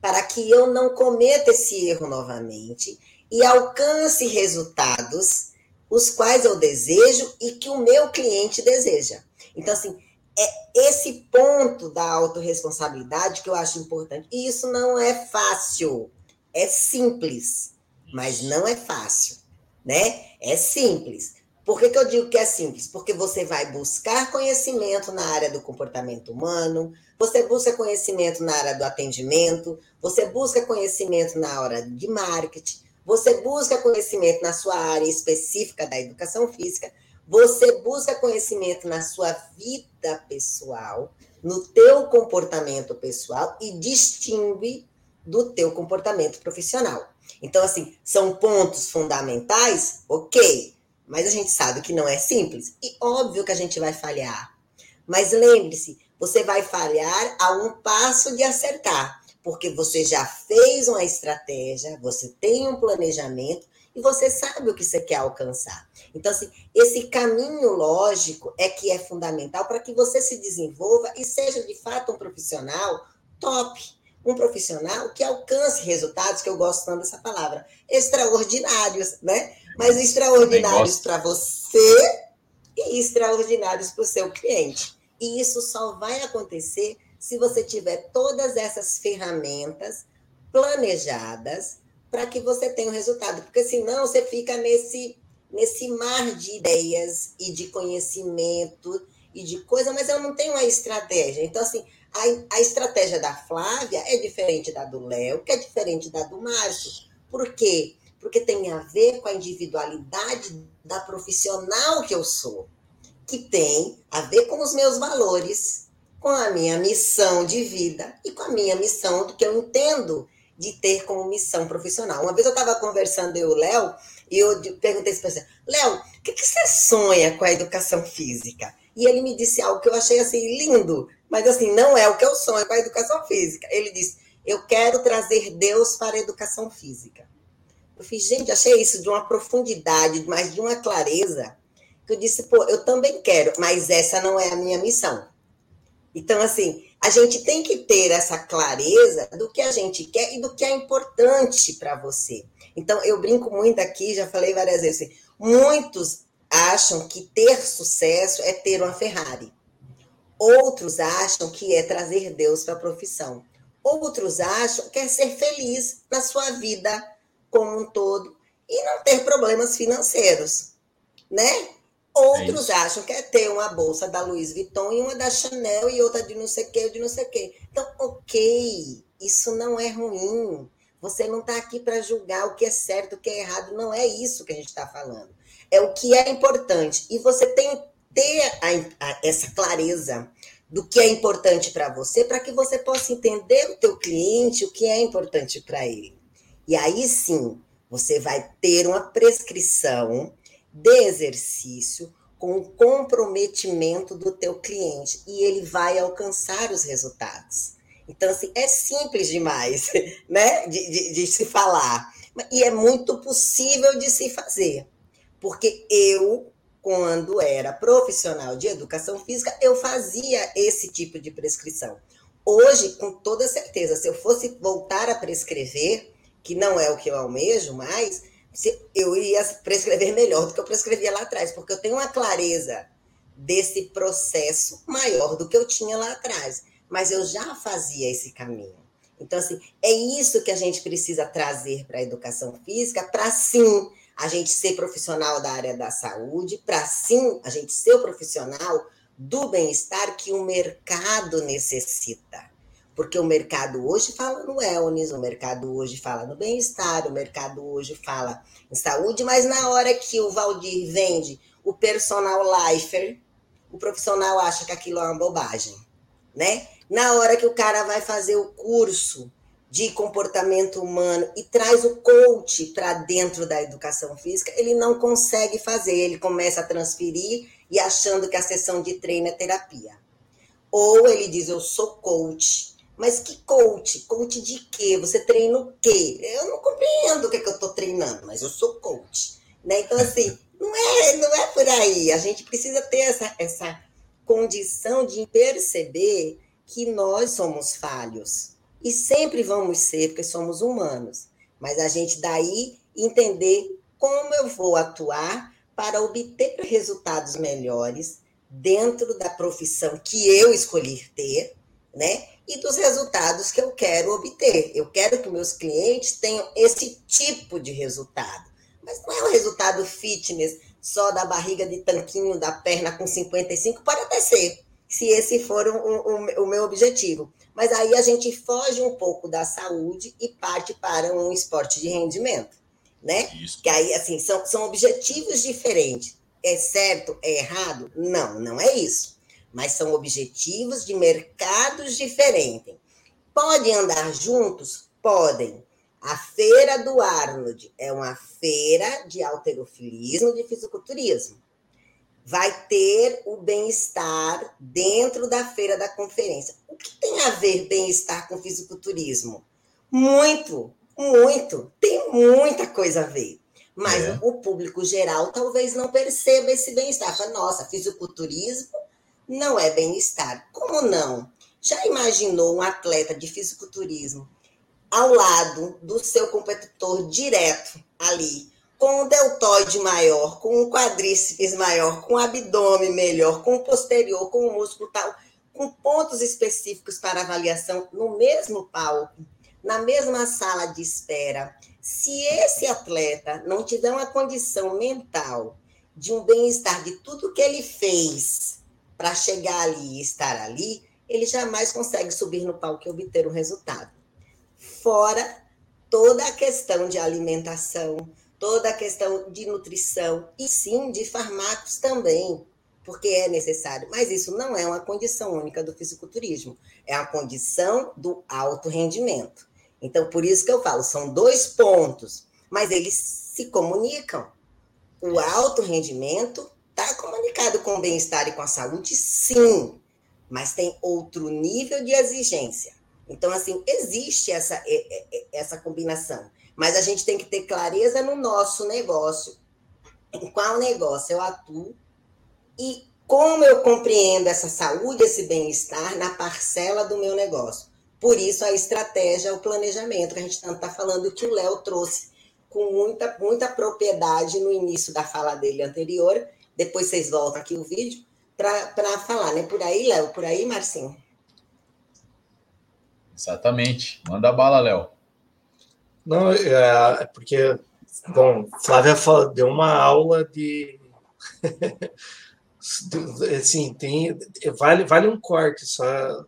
para que eu não cometa esse erro novamente e alcance resultados os quais eu desejo e que o meu cliente deseja. Então, assim, é esse ponto da autorresponsabilidade que eu acho importante. E isso não é fácil, é simples, mas não é fácil, né? É simples. Por que, que eu digo que é simples? Porque você vai buscar conhecimento na área do comportamento humano, você busca conhecimento na área do atendimento, você busca conhecimento na hora de marketing, você busca conhecimento na sua área específica da educação física, você busca conhecimento na sua vida pessoal, no teu comportamento pessoal e distingue do teu comportamento profissional. Então, assim, são pontos fundamentais, ok, mas a gente sabe que não é simples e óbvio que a gente vai falhar. Mas lembre-se, você vai falhar a um passo de acertar, porque você já fez uma estratégia, você tem um planejamento e você sabe o que você quer alcançar. Então, assim, esse caminho lógico é que é fundamental para que você se desenvolva e seja de fato um profissional top. Um profissional que alcance resultados, que eu gosto tanto dessa palavra, extraordinários, né? Mas extraordinários para você e extraordinários para o seu cliente. E isso só vai acontecer se você tiver todas essas ferramentas planejadas para que você tenha um resultado. Porque senão você fica nesse, nesse mar de ideias e de conhecimento e de coisa, mas eu não tenho uma estratégia. Então, assim, a, a estratégia da Flávia é diferente da do Léo, que é diferente da do Márcio. Por quê? Porque tem a ver com a individualidade da profissional que eu sou, que tem a ver com os meus valores, com a minha missão de vida e com a minha missão do que eu entendo de ter como missão profissional. Uma vez eu estava conversando eu e o Léo, e eu perguntei para ele, Léo, o que, que você sonha com a educação física? E ele me disse algo que eu achei assim lindo, mas assim, não é o que eu sonho com a educação física. Ele disse, eu quero trazer Deus para a educação física. Eu fiz, gente, achei isso de uma profundidade, mas de uma clareza, que eu disse, pô, eu também quero, mas essa não é a minha missão. Então, assim, a gente tem que ter essa clareza do que a gente quer e do que é importante para você. Então, eu brinco muito aqui, já falei várias vezes, assim, muitos acham que ter sucesso é ter uma Ferrari. Outros acham que é trazer Deus para a profissão. Outros acham que é ser feliz na sua vida como um todo e não ter problemas financeiros, né? Outros é acham que é ter uma bolsa da Louis Vuitton e uma da Chanel e outra de não sei o que, de não sei o que. Então, ok, isso não é ruim. Você não está aqui para julgar o que é certo, o que é errado. Não é isso que a gente está falando. É o que é importante. E você tem que ter a, a, essa clareza do que é importante para você, para que você possa entender o teu cliente, o que é importante para ele. E aí sim, você vai ter uma prescrição de exercício com o comprometimento do teu cliente e ele vai alcançar os resultados. Então, assim, é simples demais, né, de, de, de se falar. E é muito possível de se fazer. Porque eu, quando era profissional de educação física, eu fazia esse tipo de prescrição. Hoje, com toda certeza, se eu fosse voltar a prescrever, que não é o que eu almejo mais, eu iria prescrever melhor do que eu prescrevia lá atrás, porque eu tenho uma clareza desse processo maior do que eu tinha lá atrás. Mas eu já fazia esse caminho. Então, assim, é isso que a gente precisa trazer para a educação física, para sim a gente ser profissional da área da saúde, para sim a gente ser o profissional do bem-estar que o mercado necessita. Porque o mercado hoje fala no wellness, o mercado hoje fala no bem-estar, o mercado hoje fala em saúde, mas na hora que o Valdir vende o personal lifer, o profissional acha que aquilo é uma bobagem, né? Na hora que o cara vai fazer o curso de comportamento humano e traz o coach para dentro da educação física, ele não consegue fazer, ele começa a transferir e achando que a sessão de treino é terapia. Ou ele diz, eu sou coach. Mas que coach? Coach de quê? Você treina o quê? Eu não compreendo o que, é que eu estou treinando, mas eu sou coach. Né? Então, assim, não é, não é por aí. A gente precisa ter essa, essa condição de perceber que nós somos falhos e sempre vamos ser, porque somos humanos. Mas a gente daí entender como eu vou atuar para obter resultados melhores dentro da profissão que eu escolhi ter, né? E dos resultados que eu quero obter. Eu quero que meus clientes tenham esse tipo de resultado. Mas não é um resultado fitness só da barriga de tanquinho da perna com 55, pode até ser, se esse for o, o, o meu objetivo. Mas aí a gente foge um pouco da saúde e parte para um esporte de rendimento, né? Isso. Que aí, assim, são, são objetivos diferentes. É certo? É errado? Não, não é isso. Mas são objetivos de mercados diferentes. Podem andar juntos? Podem. A feira do Arnold é uma feira de alterofilismo, de fisiculturismo vai ter o bem-estar dentro da feira da conferência. O que tem a ver bem-estar com fisiculturismo? Muito, muito. Tem muita coisa a ver. Mas é. o público geral talvez não perceba esse bem-estar. Fala, nossa, fisiculturismo não é bem-estar. Como não? Já imaginou um atleta de fisiculturismo ao lado do seu competidor direto ali, com um deltoide maior, com um quadríceps maior, com um abdômen melhor, com um posterior, com um músculo tal, com pontos específicos para avaliação no mesmo palco, na mesma sala de espera. Se esse atleta não tiver uma condição mental de um bem-estar de tudo que ele fez para chegar ali e estar ali, ele jamais consegue subir no palco e obter o um resultado. Fora toda a questão de alimentação, toda a questão de nutrição e sim de fármacos também, porque é necessário. Mas isso não é uma condição única do fisiculturismo, é a condição do alto rendimento. Então, por isso que eu falo, são dois pontos, mas eles se comunicam. O alto rendimento está comunicado com o bem-estar e com a saúde, sim, mas tem outro nível de exigência. Então, assim, existe essa, essa combinação. Mas a gente tem que ter clareza no nosso negócio, em qual negócio eu atuo e como eu compreendo essa saúde, esse bem-estar na parcela do meu negócio. Por isso a estratégia, o planejamento, que a gente tanto está falando, que o Léo trouxe com muita, muita propriedade no início da fala dele anterior. Depois vocês voltam aqui o vídeo para falar, né? Por aí, Léo, por aí, Marcinho. Exatamente. Manda bala, Léo. Não, é, é porque, bom, Flávia deu uma aula de. assim, tem, vale, vale um corte só a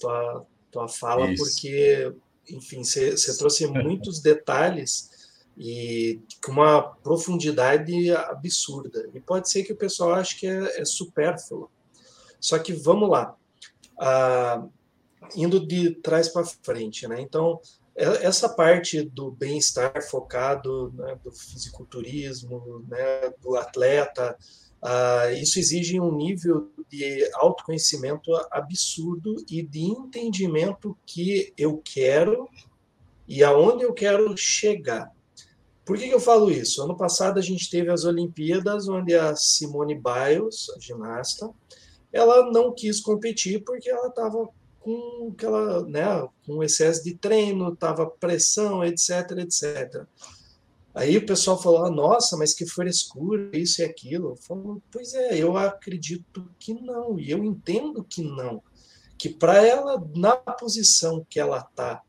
tua, tua fala, Isso. porque, enfim, você, você trouxe muitos detalhes e com uma profundidade absurda. E pode ser que o pessoal ache que é, é supérfluo. Só que vamos lá. ah, indo de trás para frente, né? Então, essa parte do bem-estar focado né, do fisiculturismo, né, do atleta, uh, isso exige um nível de autoconhecimento absurdo e de entendimento que eu quero e aonde eu quero chegar. Por que, que eu falo isso? Ano passado a gente teve as Olimpíadas, onde a Simone Biles, a ginasta, ela não quis competir porque ela estava com aquela, né, com excesso de treino, tava pressão, etc, etc. Aí o pessoal falou: ah, "Nossa, mas que frescura, isso e aquilo". Eu falo, pois é, eu acredito que não, e eu entendo que não. Que para ela na posição que ela tá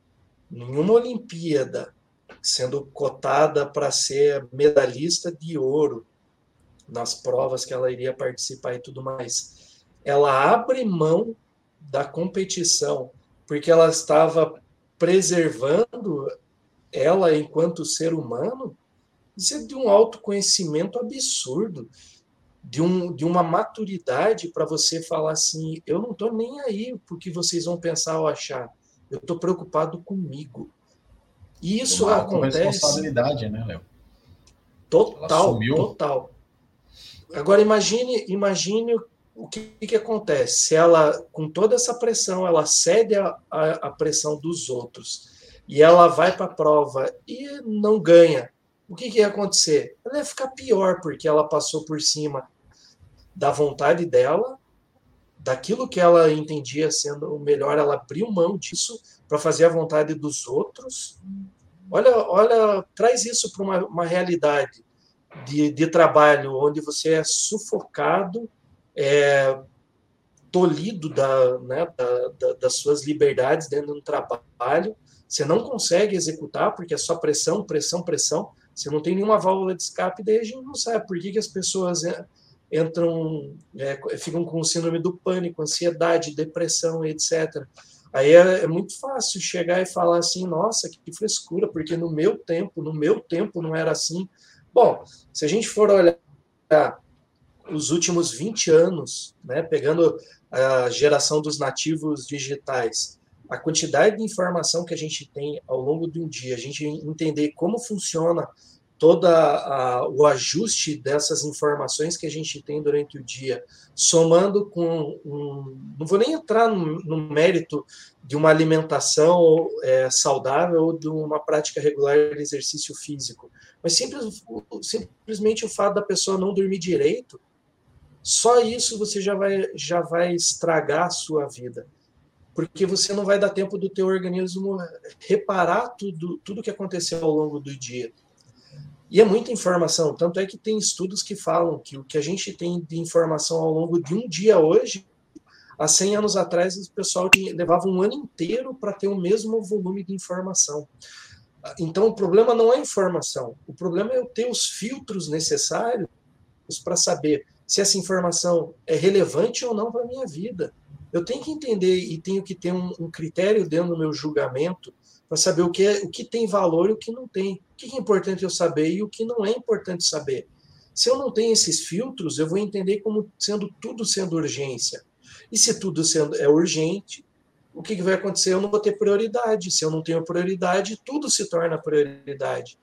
em uma Olimpíada, sendo cotada para ser medalhista de ouro nas provas que ela iria participar e tudo mais, ela abre mão da competição, porque ela estava preservando ela enquanto ser humano, isso é de um autoconhecimento absurdo, de, um, de uma maturidade para você falar assim: eu não estou nem aí porque vocês vão pensar ou achar, eu estou preocupado comigo. E isso uma acontece. responsabilidade, né, Léo? Total, total. Agora imagine, imagine o que, que acontece? Se ela, com toda essa pressão, ela cede a, a, a pressão dos outros e ela vai para a prova e não ganha, o que, que ia acontecer? Ela ia ficar pior, porque ela passou por cima da vontade dela, daquilo que ela entendia sendo o melhor, ela abriu mão disso para fazer a vontade dos outros. Olha, olha, traz isso para uma, uma realidade de, de trabalho onde você é sufocado é, tolhido da, né, da, da, das suas liberdades dentro do trabalho, você não consegue executar porque é só pressão, pressão, pressão, você não tem nenhuma válvula de escape, daí a gente não sabe por que, que as pessoas entram, é, ficam com síndrome do pânico, ansiedade, depressão, etc. Aí é, é, muito fácil chegar e falar assim, nossa, que frescura, porque no meu tempo, no meu tempo não era assim. Bom, se a gente for olhar os últimos 20 anos, né, pegando a geração dos nativos digitais, a quantidade de informação que a gente tem ao longo de um dia, a gente entender como funciona todo o ajuste dessas informações que a gente tem durante o dia, somando com um, não vou nem entrar no, no mérito de uma alimentação é, saudável ou de uma prática regular de exercício físico, mas simples, simplesmente o fato da pessoa não dormir direito, só isso você já vai, já vai estragar a sua vida. Porque você não vai dar tempo do teu organismo reparar tudo, tudo que aconteceu ao longo do dia. E é muita informação, tanto é que tem estudos que falam que o que a gente tem de informação ao longo de um dia hoje, há 100 anos atrás, o pessoal levava um ano inteiro para ter o mesmo volume de informação. Então, o problema não é informação, o problema é eu ter os filtros necessários para saber se essa informação é relevante ou não para a minha vida. Eu tenho que entender e tenho que ter um, um critério dentro do meu julgamento para saber o que, é, o que tem valor e o que não tem. O que é importante eu saber e o que não é importante saber. Se eu não tenho esses filtros, eu vou entender como sendo tudo sendo urgência. E se tudo sendo é urgente, o que, que vai acontecer? Eu não vou ter prioridade. Se eu não tenho prioridade, tudo se torna prioridade.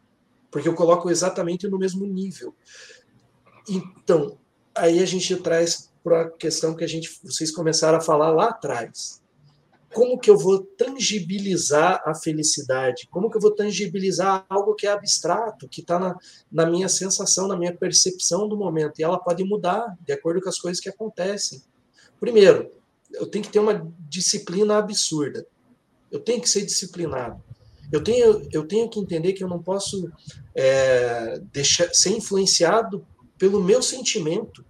Porque eu coloco exatamente no mesmo nível. Então, aí a gente traz para a questão que a gente, vocês começaram a falar lá atrás. Como que eu vou tangibilizar a felicidade? Como que eu vou tangibilizar algo que é abstrato, que está na, na minha sensação, na minha percepção do momento? E ela pode mudar de acordo com as coisas que acontecem. Primeiro, eu tenho que ter uma disciplina absurda. Eu tenho que ser disciplinado. Eu tenho, eu tenho que entender que eu não posso é, deixar, ser influenciado pelo meu sentimento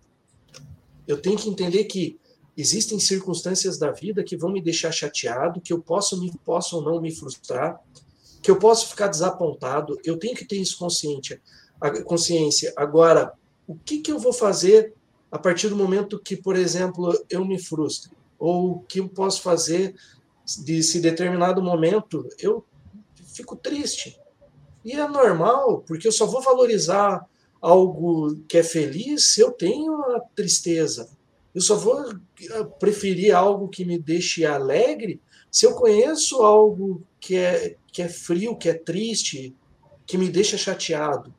eu tenho que entender que existem circunstâncias da vida que vão me deixar chateado, que eu posso, me, posso ou não me frustrar, que eu posso ficar desapontado. Eu tenho que ter isso consciente, consciência. Agora, o que, que eu vou fazer a partir do momento que, por exemplo, eu me frustre? Ou o que eu posso fazer de se determinado momento eu fico triste? E é normal, porque eu só vou valorizar algo que é feliz, eu tenho a tristeza. Eu só vou ah, preferir algo que me deixe alegre se eu conheço algo que é, que é frio, que é triste, que me deixa chateado.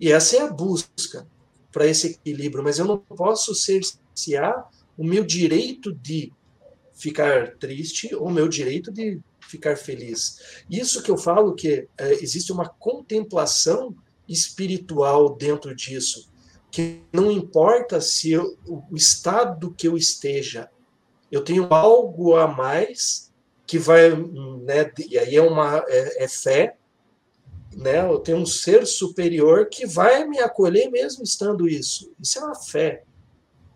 E essa é a busca para esse equilíbrio, mas eu não posso cercear o meu direito de ficar triste ou o meu direito de ficar feliz. Isso que eu falo que é, existe uma contemplação espiritual dentro disso, que não importa se eu, o estado que eu esteja, eu tenho algo a mais que vai, né, e aí é uma é, é fé, né? Eu tenho um ser superior que vai me acolher mesmo estando isso. Isso é uma fé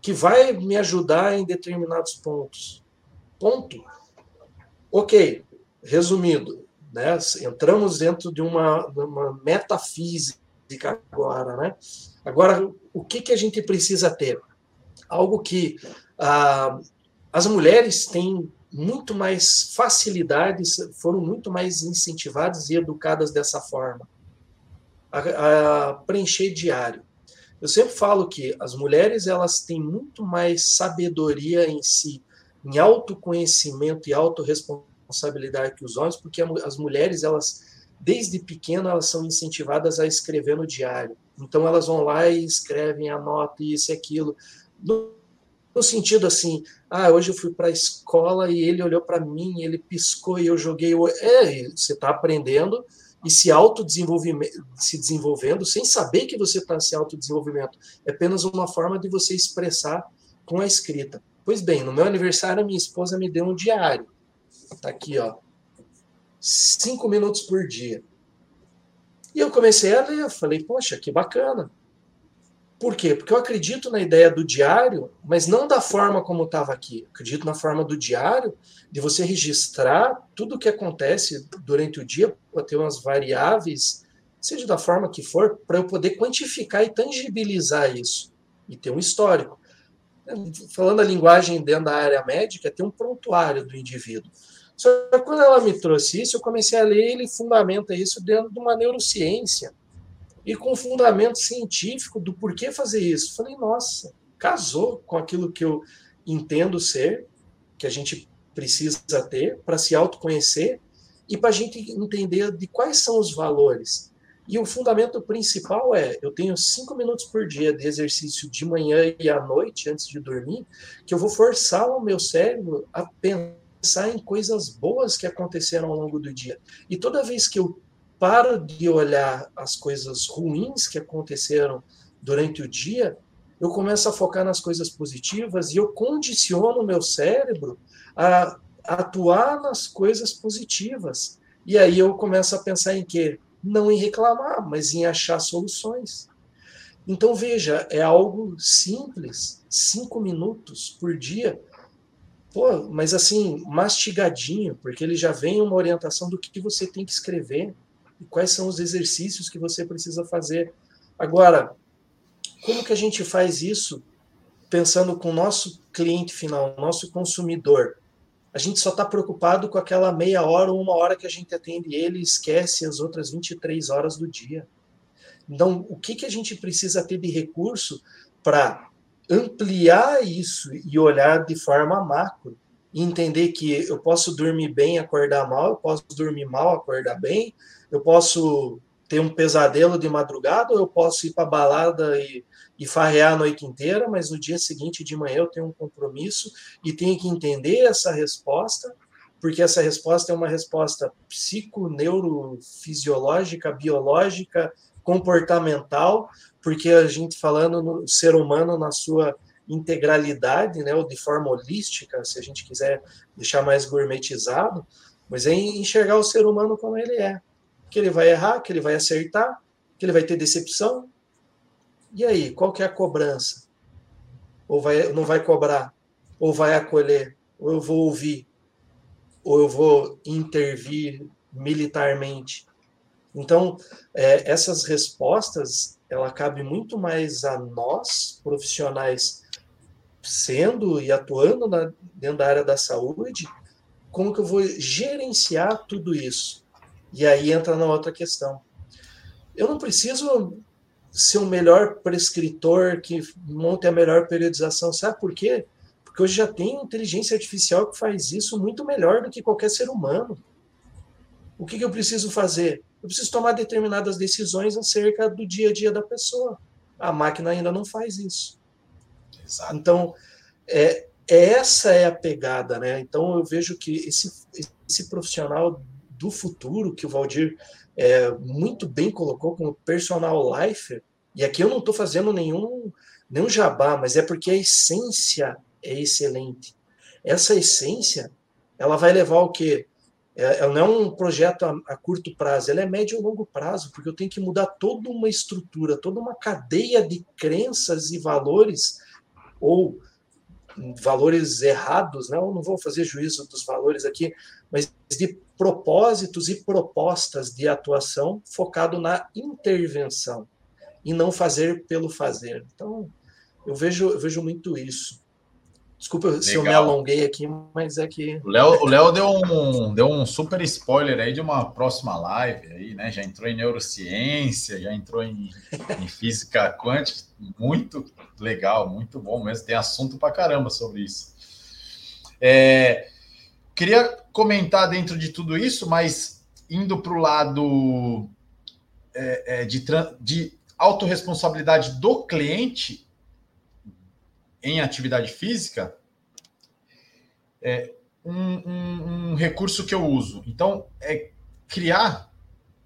que vai me ajudar em determinados pontos. Ponto. Ok, resumindo, né? Entramos dentro de uma, uma metafísica agora, né? Agora, o que, que a gente precisa ter? Algo que ah, as mulheres têm muito mais facilidades, foram muito mais incentivadas e educadas dessa forma. A, a preencher diário. Eu sempre falo que as mulheres elas têm muito mais sabedoria em si, em autoconhecimento e autorresponsabilidade que os homens, porque as mulheres elas desde pequena elas são incentivadas a escrever no diário. Então elas vão lá e escrevem, anotam isso e aquilo. No, no sentido assim, ah, hoje eu fui para a escola e ele olhou para mim, ele piscou e eu joguei. É, você está aprendendo e se se desenvolvendo sem saber que você está se autodesenvolvimento. É apenas uma forma de você expressar com a escrita. Pois bem, no meu aniversário, minha esposa me deu um diário. Está aqui, ó. Cinco minutos por dia. E eu comecei a ler, falei, poxa, que bacana. Por quê? Porque eu acredito na ideia do diário, mas não da forma como estava aqui. Acredito na forma do diário, de você registrar tudo o que acontece durante o dia, para ter umas variáveis, seja da forma que for, para eu poder quantificar e tangibilizar isso e ter um histórico. Falando a linguagem dentro da área médica, tem um prontuário do indivíduo. Só que quando ela me trouxe isso, eu comecei a ler, ele fundamenta isso dentro de uma neurociência e com fundamento científico do porquê fazer isso. Falei, nossa, casou com aquilo que eu entendo ser, que a gente precisa ter para se autoconhecer e para a gente entender de quais são os valores. E o fundamento principal é: eu tenho cinco minutos por dia de exercício de manhã e à noite, antes de dormir, que eu vou forçar o meu cérebro a pensar em coisas boas que aconteceram ao longo do dia. E toda vez que eu paro de olhar as coisas ruins que aconteceram durante o dia, eu começo a focar nas coisas positivas e eu condiciono o meu cérebro a, atuar nas coisas positivas. E aí eu começo a pensar em quê? Não em reclamar, mas em achar soluções. Então veja, é algo simples, cinco minutos por dia, Pô, mas assim, mastigadinho, porque ele já vem uma orientação do que você tem que escrever e quais são os exercícios que você precisa fazer. Agora, como que a gente faz isso pensando com o nosso cliente final, nosso consumidor? A gente só está preocupado com aquela meia hora ou uma hora que a gente atende ele e esquece as outras 23 horas do dia. Então, o que, que a gente precisa ter de recurso para ampliar isso e olhar de forma macro? E entender que eu posso dormir bem, acordar mal, eu posso dormir mal, acordar bem, eu posso ter um pesadelo de madrugada ou eu posso ir para balada e, e farrear a noite inteira, mas no dia seguinte de manhã eu tenho um compromisso e tenho que entender essa resposta, porque essa resposta é uma resposta psiconeurofisiológica, biológica, comportamental, porque a gente falando no ser humano na sua integralidade, né, ou de forma holística, se a gente quiser deixar mais gourmetizado, mas é enxergar o ser humano como ele é que ele vai errar, que ele vai acertar, que ele vai ter decepção. E aí, qual que é a cobrança? Ou vai, não vai cobrar? Ou vai acolher? Ou eu vou ouvir? Ou eu vou intervir militarmente? Então, é, essas respostas, ela cabe muito mais a nós, profissionais, sendo e atuando na, dentro da área da saúde, como que eu vou gerenciar tudo isso? E aí entra na outra questão. Eu não preciso ser um melhor prescritor, que monte a melhor periodização. Sabe por quê? Porque hoje já tem inteligência artificial que faz isso muito melhor do que qualquer ser humano. O que, que eu preciso fazer? Eu preciso tomar determinadas decisões acerca do dia a dia da pessoa. A máquina ainda não faz isso. Exato. Então, é, essa é a pegada, né? Então, eu vejo que esse, esse profissional do futuro, que o Valdir é, muito bem colocou como personal life, e aqui eu não estou fazendo nenhum, nenhum jabá, mas é porque a essência é excelente. Essa essência, ela vai levar o quê? É, ela não é um projeto a, a, curto prazo, ela é médio e longo prazo, porque eu tenho que mudar toda uma estrutura, toda uma cadeia de crenças e valores, ou valores errados, né? eu não vou fazer juízo dos valores aqui, mas de propósitos e propostas de atuação focado na intervenção e não fazer pelo fazer. Então, eu vejo, eu vejo muito isso. Desculpa Legal. se eu me alonguei aqui, mas é que. O Léo, o Léo deu, um, deu um super spoiler aí de uma próxima live aí, né? Já entrou em neurociência, já entrou em, em física quântica. Muito legal, muito bom mesmo. Tem assunto para caramba sobre isso. É, queria comentar dentro de tudo isso, mas indo para o lado é, é, de, de autorresponsabilidade do cliente, em atividade física é um, um, um recurso que eu uso. Então, é criar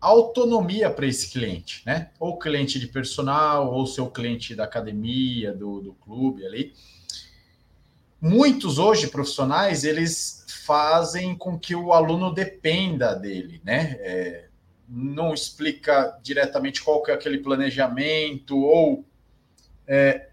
autonomia para esse cliente, né? Ou cliente de personal, ou seu cliente da academia, do, do clube ali. Muitos hoje profissionais eles fazem com que o aluno dependa dele, né? É, não explica diretamente qual que é aquele planejamento ou é,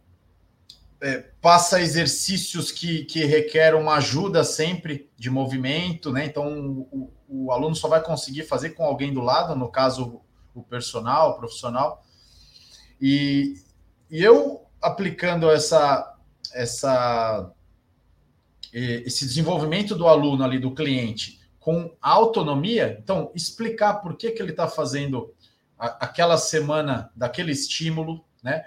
é, passa exercícios que, que requerem uma ajuda sempre de movimento, né? Então o, o, aluno só vai conseguir fazer com alguém do lado, no caso o personal, o profissional. E, e eu aplicando essa, essa esse desenvolvimento do aluno ali, do cliente, com autonomia, então explicar por que, que ele está fazendo a, aquela semana daquele estímulo, né?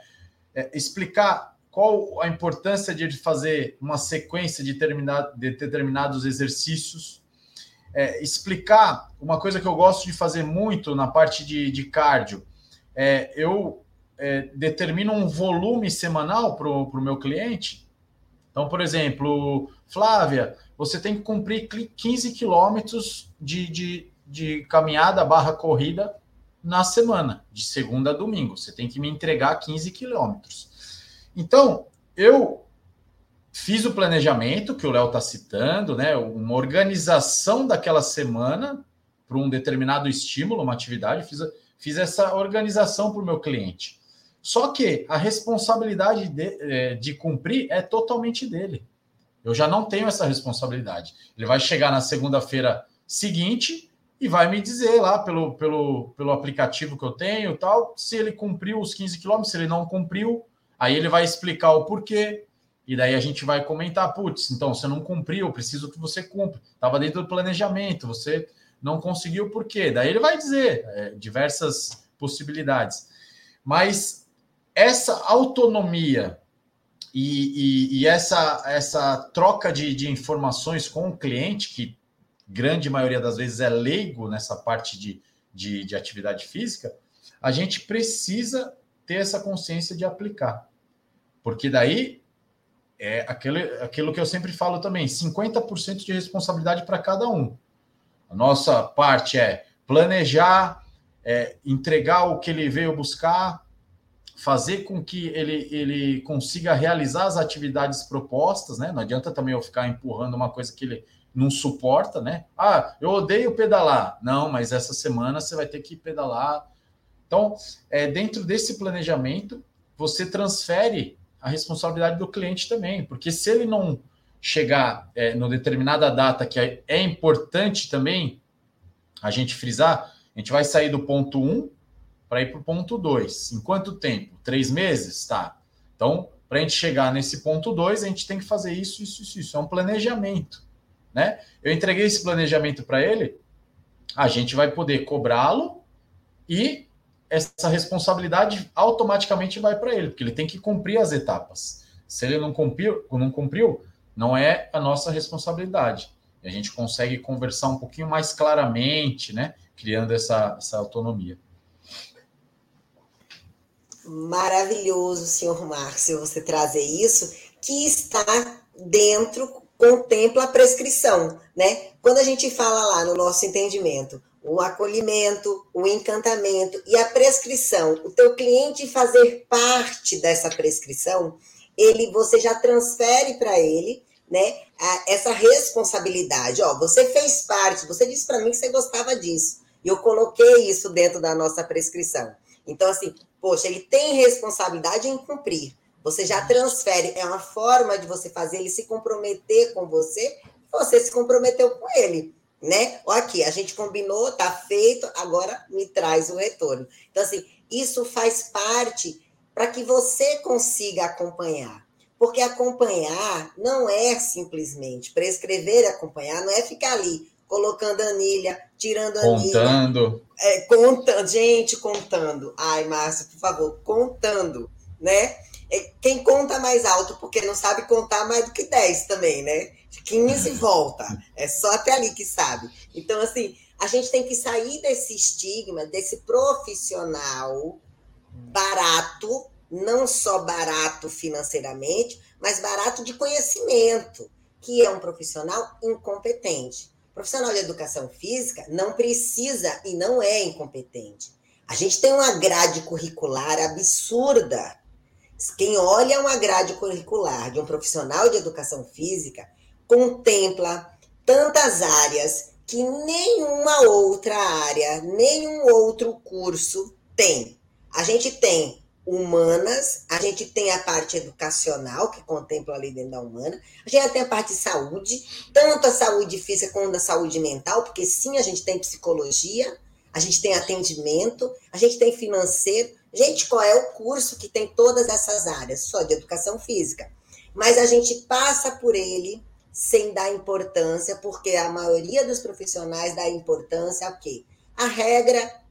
É, explicar qual a importância de fazer uma sequência de, de determinados exercícios, é, explicar uma coisa que eu gosto de fazer muito na parte de, de cardio. É, eu é, determino um volume semanal para o meu cliente. Então, por exemplo, Flávia, você tem que cumprir 15 quilômetros de, de, de caminhada barra corrida na semana, de segunda a domingo. Você tem que me entregar 15 quilômetros. Então, eu fiz o planejamento que o Léo está citando, né? Uma organização daquela semana para um determinado estímulo, uma atividade, fiz, fiz essa organização para o meu cliente. Só que a responsabilidade de, é, de cumprir é totalmente dele. Eu já não tenho essa responsabilidade. Ele vai chegar na segunda-feira seguinte e vai me dizer lá pelo, pelo, pelo aplicativo que eu tenho tal, se ele cumpriu os 15 quilômetros, se ele não cumpriu, Aí ele vai explicar o porquê, e daí a gente vai comentar, putz, então você não cumpriu, preciso que você cumpra. Estava dentro do planejamento, você não conseguiu por quê? Daí ele vai dizer é, diversas possibilidades. Mas essa autonomia e, e, e, essa, essa troca de, de informações com o cliente, que grande maioria das vezes é leigo nessa parte de, de, de atividade física, a gente precisa ter essa consciência de aplicar. Porque daí é aquilo, aquilo que eu sempre falo também: 50% de responsabilidade para cada um. A nossa parte é planejar, é, entregar o que ele veio buscar, fazer com que ele, ele consiga realizar as atividades propostas, né? Não adianta também eu ficar empurrando uma coisa que ele não suporta, né? Ah, eu odeio pedalar. Não, mas essa semana você vai ter que pedalar. Então, é, dentro desse planejamento, você transfere a responsabilidade do cliente também, porque se ele não chegar é, no determinada data que é, é importante também a gente frisar, a gente vai sair do ponto 1 para ir para o ponto 2. Em quanto tempo? Três meses? Tá. Então, para a gente chegar nesse ponto 2, a gente tem que fazer isso, isso, isso, isso. É um planejamento. Né? Eu entreguei esse planejamento para ele, a gente vai poder cobrá-lo e essa responsabilidade automaticamente vai para ele, porque ele tem que cumprir as etapas. Se ele não cumpriu, não cumpriu, não é a nossa responsabilidade. A gente consegue conversar um pouquinho mais claramente, né? Criando essa, essa autonomia. Maravilhoso, senhor Márcio, você trazer isso, que está dentro, contempla a prescrição, né? Quando a gente fala lá no nosso entendimento, o acolhimento, o encantamento e a prescrição, o teu cliente fazer parte dessa prescrição, ele você já transfere para ele, né, a, essa responsabilidade. Ó, você fez parte, você disse para mim que você gostava disso. E eu coloquei isso dentro da nossa prescrição. Então assim, poxa, ele tem responsabilidade em cumprir. Você já transfere, é uma forma de você fazer ele se comprometer com você, você se comprometeu com ele né? Ó, aqui, a gente combinou, tá feito, agora me traz o retorno. Então, assim, isso faz parte para que você consiga acompanhar. Porque acompanhar não é simplesmente prescrever e acompanhar, não é ficar ali colocando anilha, tirando anilha. Contando. É, contando, gente, contando. Ai, Márcio, por favor, contando, né? É, quem conta mais alto, porque não sabe contar mais do que 10 também, né? 15 volta. É só até ali que sabe. Então, assim, a gente tem que sair desse estigma, desse profissional barato, não só barato financeiramente, mas barato de conhecimento, que é um profissional incompetente. Profissional de educação física não precisa e não é incompetente. A gente tem uma grade curricular absurda. Quem olha uma grade curricular de um profissional de educação física contempla tantas áreas que nenhuma outra área, nenhum outro curso tem. A gente tem humanas, a gente tem a parte educacional, que contempla ali dentro da humana, a gente tem a parte de saúde, tanto a saúde física quanto a saúde mental, porque sim, a gente tem psicologia, a gente tem atendimento, a gente tem financeiro. Gente, qual é o curso que tem todas essas áreas? Só de educação física. Mas a gente passa por ele sem dar importância, porque a maioria dos profissionais dá importância a quê? A regra,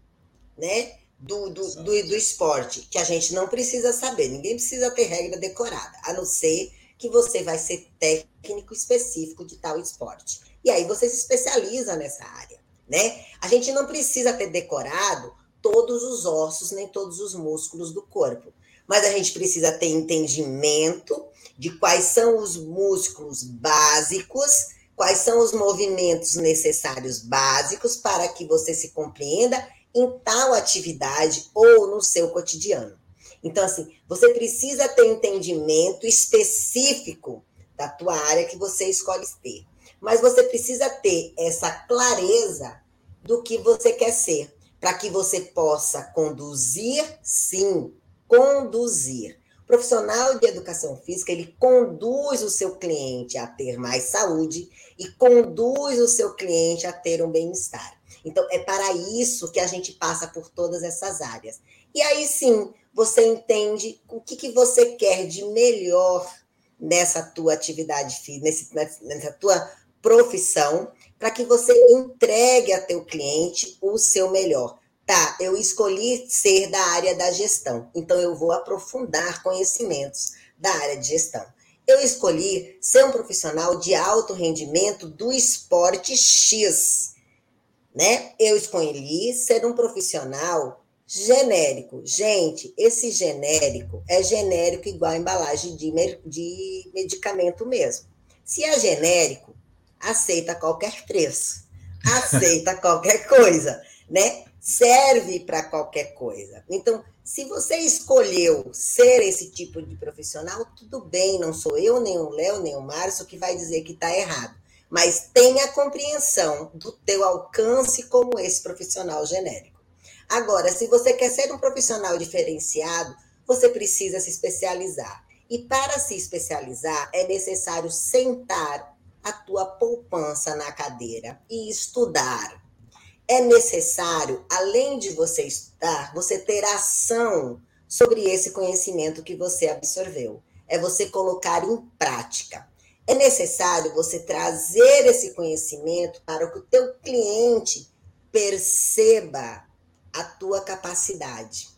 né? Do, do, do, do, esporte, que a gente não precisa saber, ninguém precisa ter regra decorada, a não ser que você vai ser técnico específico de tal esporte. E aí você se especializa nessa área, né? A gente não precisa ter decorado todos os ossos, nem todos os músculos do corpo, mas a gente precisa ter entendimento de quais são os músculos básicos, quais são os movimentos necessários básicos para que você se compreenda em tal atividade ou no seu cotidiano. Então, assim, você precisa ter entendimento específico da tua área que você escolhe ter. Mas você precisa ter essa clareza do que você quer ser, para que você possa conduzir, sim, conduzir profissional de educação física, ele conduz o seu cliente a ter mais saúde e conduz o seu cliente a ter um bem-estar. Então, é para isso que a gente passa por todas essas áreas. E aí sim, você entende o que, que você quer de melhor nessa tua atividade física, nessa tua profissão, para que você entregue a teu cliente o seu melhor. Tá, eu escolhi ser da área da gestão, então eu vou aprofundar conhecimentos da área de gestão. Eu escolhi ser um profissional de alto rendimento do esporte X, né? Eu escolhi ser um profissional genérico. Gente, esse genérico é genérico igual a embalagem de, de medicamento mesmo. Se é genérico, aceita qualquer preço, aceita qualquer coisa, né? Serve para qualquer coisa. Então, se você escolheu ser esse tipo de profissional, tudo bem, não sou eu, nem o Léo, nem o Márcio que vai dizer que está errado. Mas tenha compreensão do teu alcance como esse profissional genérico. Agora, se você quer ser um profissional diferenciado, você precisa se especializar. E para se especializar, é necessário sentar a tua poupança na cadeira e estudar é necessário, além de você estudar, você ter ação sobre esse conhecimento que você absorveu. É você colocar em prática. É necessário você trazer esse conhecimento para que o teu cliente perceba a tua capacidade.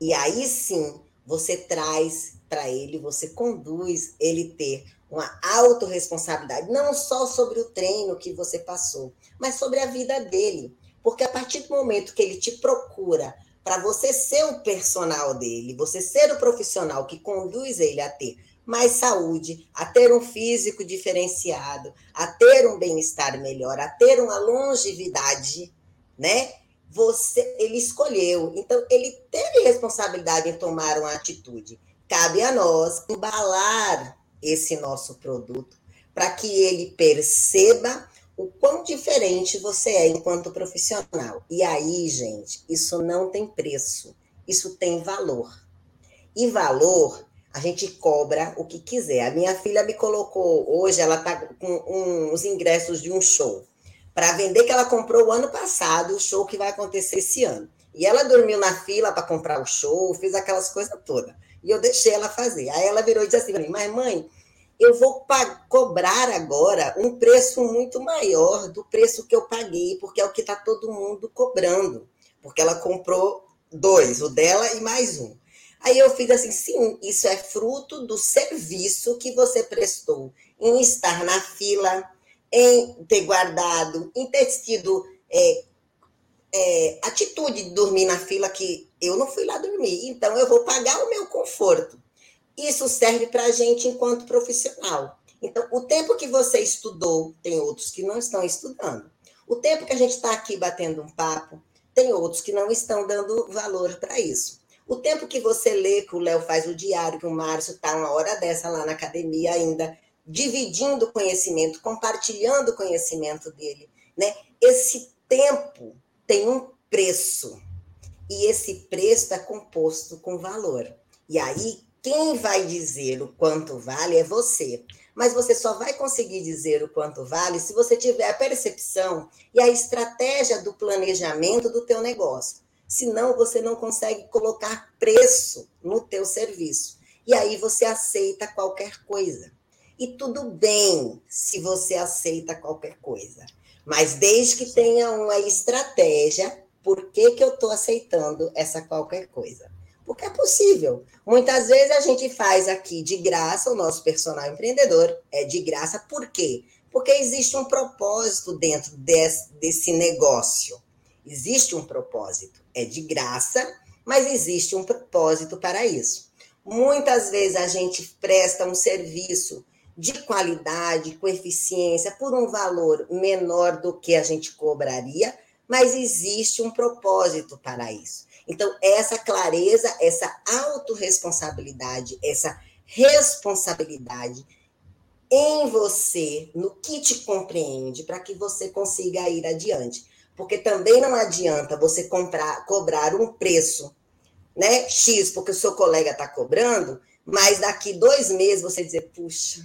E aí sim, você traz para ele, você conduz ele ter uma autorresponsabilidade, não só sobre o treino que você passou, mas sobre a vida dele. Porque a partir do momento que ele te procura para você ser o personal dele, você ser o profissional que conduz ele a ter mais saúde, a ter um físico diferenciado, a ter um bem-estar melhor, a ter uma longevidade, né? Você, ele escolheu, então ele teve responsabilidade em tomar uma atitude. Cabe a nós embalar esse nosso produto para que ele perceba o quão diferente você é enquanto profissional. E aí, gente, isso não tem preço, isso tem valor. E valor, a gente cobra o que quiser. A minha filha me colocou, hoje ela está com os ingressos de um show para vender que ela comprou o ano passado, o show que vai acontecer esse ano. E ela dormiu na fila para comprar o show, fez aquelas coisas todas. E eu deixei ela fazer. Aí ela virou e disse assim Mas mãe, eu vou cobrar agora um preço muito maior do preço que eu paguei, porque é o que está todo mundo cobrando. Porque ela comprou dois, o dela e mais um. Aí eu fiz assim: sim, isso é fruto do serviço que você prestou em estar na fila, em ter guardado, em ter tido é, é, atitude de dormir na fila, que eu não fui lá dormir, então eu vou pagar o meu conforto. Isso serve para a gente enquanto profissional. Então, o tempo que você estudou, tem outros que não estão estudando. O tempo que a gente está aqui batendo um papo, tem outros que não estão dando valor para isso. O tempo que você lê, que o Léo faz o diário, que o Márcio está uma hora dessa lá na academia ainda, dividindo conhecimento, compartilhando o conhecimento dele, né? Esse tempo tem um preço. E esse preço está composto com valor. E aí, quem vai dizer o quanto vale é você. Mas você só vai conseguir dizer o quanto vale se você tiver a percepção e a estratégia do planejamento do teu negócio. Senão você não consegue colocar preço no teu serviço. E aí você aceita qualquer coisa. E tudo bem se você aceita qualquer coisa. Mas desde que tenha uma estratégia, por que, que eu estou aceitando essa qualquer coisa? Porque é possível. Muitas vezes a gente faz aqui de graça, o nosso personal empreendedor é de graça, por quê? Porque existe um propósito dentro desse, desse negócio. Existe um propósito. É de graça, mas existe um propósito para isso. Muitas vezes a gente presta um serviço de qualidade, com eficiência, por um valor menor do que a gente cobraria, mas existe um propósito para isso. Então, essa clareza, essa autorresponsabilidade, essa responsabilidade em você, no que te compreende, para que você consiga ir adiante. Porque também não adianta você comprar, cobrar um preço né, X, porque o seu colega está cobrando, mas daqui dois meses você dizer, puxa,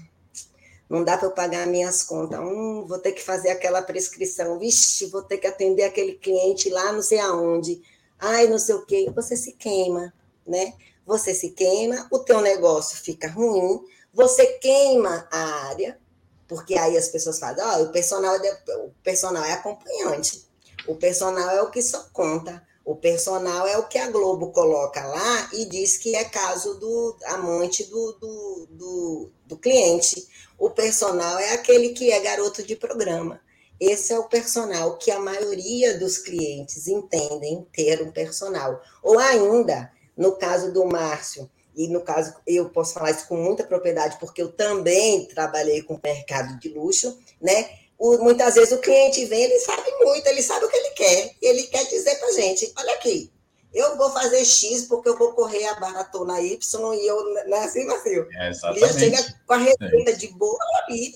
não dá para eu pagar minhas contas. Hum, vou ter que fazer aquela prescrição. Vixe, vou ter que atender aquele cliente lá não sei aonde ai, não sei o quê, você se queima, né? Você se queima, o teu negócio fica ruim, você queima a área, porque aí as pessoas falam, oh, o personal é, o personal é acompanhante, o personal é o que só conta, o personal é o que a Globo coloca lá e diz que é caso do amante do, do, do, do cliente. O personal é aquele que é garoto de programa. Esse é o personal que a maioria dos clientes entendem ter um personal. Ou ainda, no caso do Márcio, e no caso eu posso falar isso com muita propriedade, porque eu também trabalhei com o mercado de luxo, né? O, muitas vezes o cliente vem, ele sabe muito, ele sabe o que ele quer, ele quer dizer para gente: olha aqui, eu vou fazer X porque eu vou correr a maratona Y e eu, não é assim, Marcelo? É, exatamente. Ele chega com a receita de bolo ali,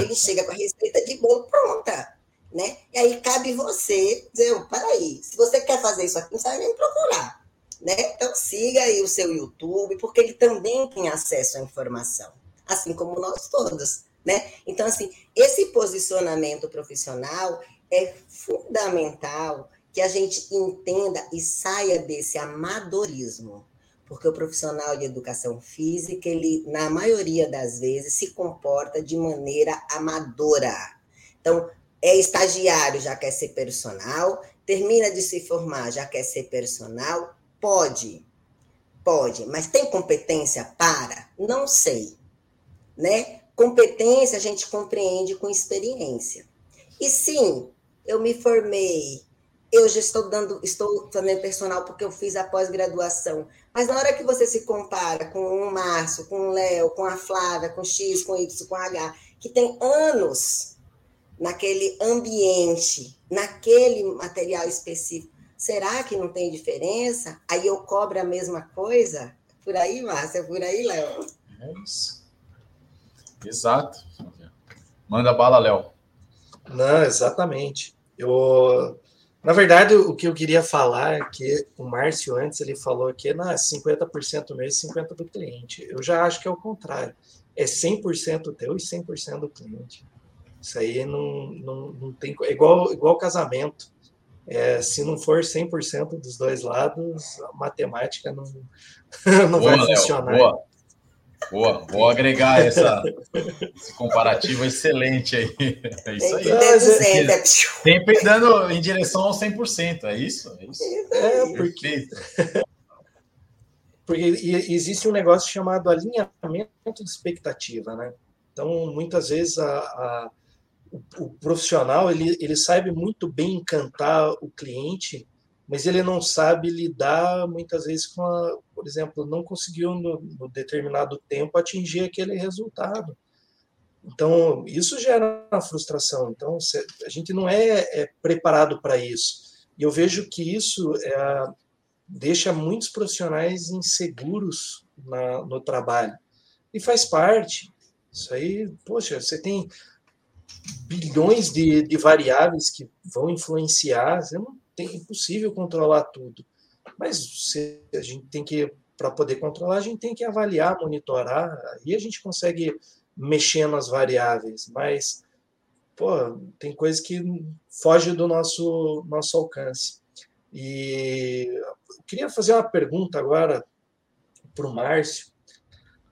ele chega com a receita de bolo pronta, né? E aí cabe você dizer, oh, peraí, se você quer fazer isso aqui, não sabe nem procurar, né? Então siga aí o seu YouTube, porque ele também tem acesso à informação, assim como nós todos, né? Então, assim, esse posicionamento profissional é fundamental que a gente entenda e saia desse amadorismo, porque o profissional de educação física, ele, na maioria das vezes, se comporta de maneira amadora. Então, é estagiário, já quer ser personal, termina de se formar, já quer ser personal? Pode, pode, mas tem competência para? Não sei, né? Competência a gente compreende com experiência. E sim, eu me formei, eu já estou dando, estou fazendo personal porque eu fiz a pós-graduação. Mas na hora que você se compara com o Márcio, com o Léo, com a Flávia, com X, com Y, com H, que tem anos naquele ambiente, naquele material específico, será que não tem diferença? Aí eu cobro a mesma coisa? Por aí, Márcia? Por aí, Léo? É isso. Exato. Manda bala, Léo. Não, exatamente. Eu, na verdade, o que eu queria falar é que o Márcio antes ele falou que é 50% meu e 50% do cliente. Eu já acho que é o contrário. É 100% teu e 100% do cliente. Isso aí não, não, não tem. É igual, igual casamento. É, se não for 100% dos dois lados, a matemática não, não boa, vai funcionar. boa. Boa, vou agregar essa, esse comparativo excelente aí. É isso aí. É, sempre dando em direção ao 100%, é isso? É, isso? é porque, porque existe um negócio chamado alinhamento de expectativa, né? Então, muitas vezes a, a o, o, profissional ele, ele sabe muito bem encantar o cliente, mas ele não sabe lidar muitas vezes com, a, por exemplo, não conseguiu no, no determinado tempo atingir aquele resultado. Então, isso gera uma frustração. Então, a gente não é, é preparado para isso. E eu vejo que isso é, deixa muitos profissionais inseguros na, no trabalho. E faz parte. Isso aí, poxa, você tem bilhões de, de variáveis que vão influenciar, você não tem impossível controlar tudo. Mas se a gente tem que, para poder controlar, a gente tem que avaliar, monitorar, aí a gente consegue mexer nas variáveis, mas pô, tem coisas que fogem do nosso, nosso alcance. E eu queria fazer uma pergunta agora para o Márcio,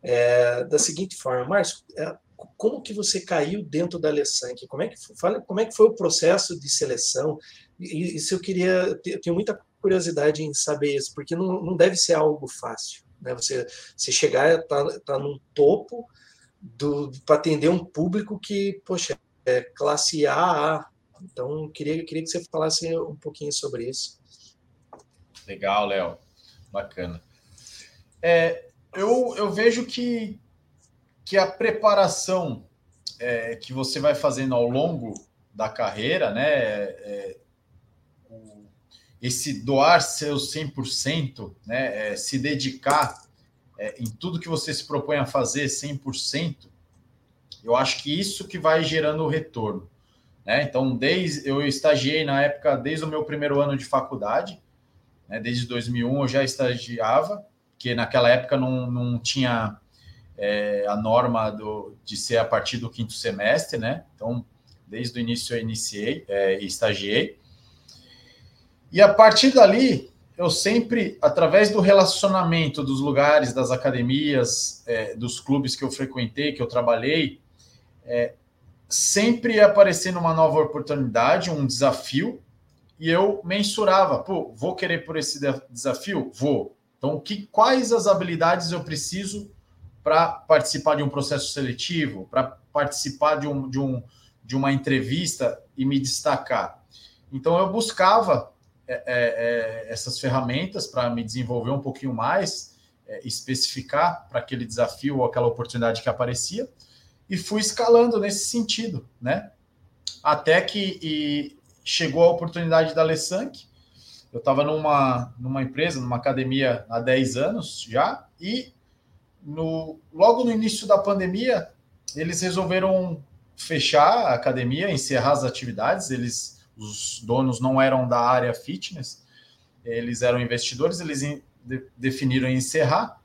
é, da seguinte forma, Márcio, é, como que você caiu dentro da Alessanque? Como é que fala, como é que foi o processo de seleção? E isso eu queria, eu tenho muita curiosidade em saber isso, porque não, não deve ser algo fácil, né? Você, você chegar tá tá no topo do para atender um público que, poxa, é classe AA. Então, queria queria que você falasse um pouquinho sobre isso. Legal, Léo. Bacana. É, eu, eu vejo que que a preparação é, que você vai fazendo ao longo da carreira, né, é, o, esse doar seus 100%, né, é, se dedicar é, em tudo que você se propõe a fazer 100%, eu acho que isso que vai gerando o retorno. Né? Então, desde eu estagiei na época, desde o meu primeiro ano de faculdade, né, desde 2001 eu já estagiava, que naquela época não, não tinha é, a norma do, de ser a partir do quinto semestre, né? Então, desde o início eu iniciei é, estagiei. E a partir dali, eu sempre, através do relacionamento dos lugares, das academias, é, dos clubes que eu frequentei, que eu trabalhei, é, sempre ia aparecendo uma nova oportunidade, um desafio, e eu mensurava, pô, vou querer por esse desafio? Vou. Então, que, quais as habilidades eu preciso para participar de um processo seletivo, para participar de, um, de, um, de uma entrevista e me destacar. Então, eu buscava é, é, é essas ferramentas para me desenvolver um pouquinho mais, é, especificar para aquele desafio ou aquela oportunidade que aparecia, e fui escalando nesse sentido, né? Até que chegou a oportunidade da Lessank. Eu estava numa, numa empresa, numa academia há 10 anos já, e no, logo no início da pandemia, eles resolveram fechar a academia, encerrar as atividades. Eles, os donos não eram da área fitness, eles eram investidores, eles in, de, definiram encerrar.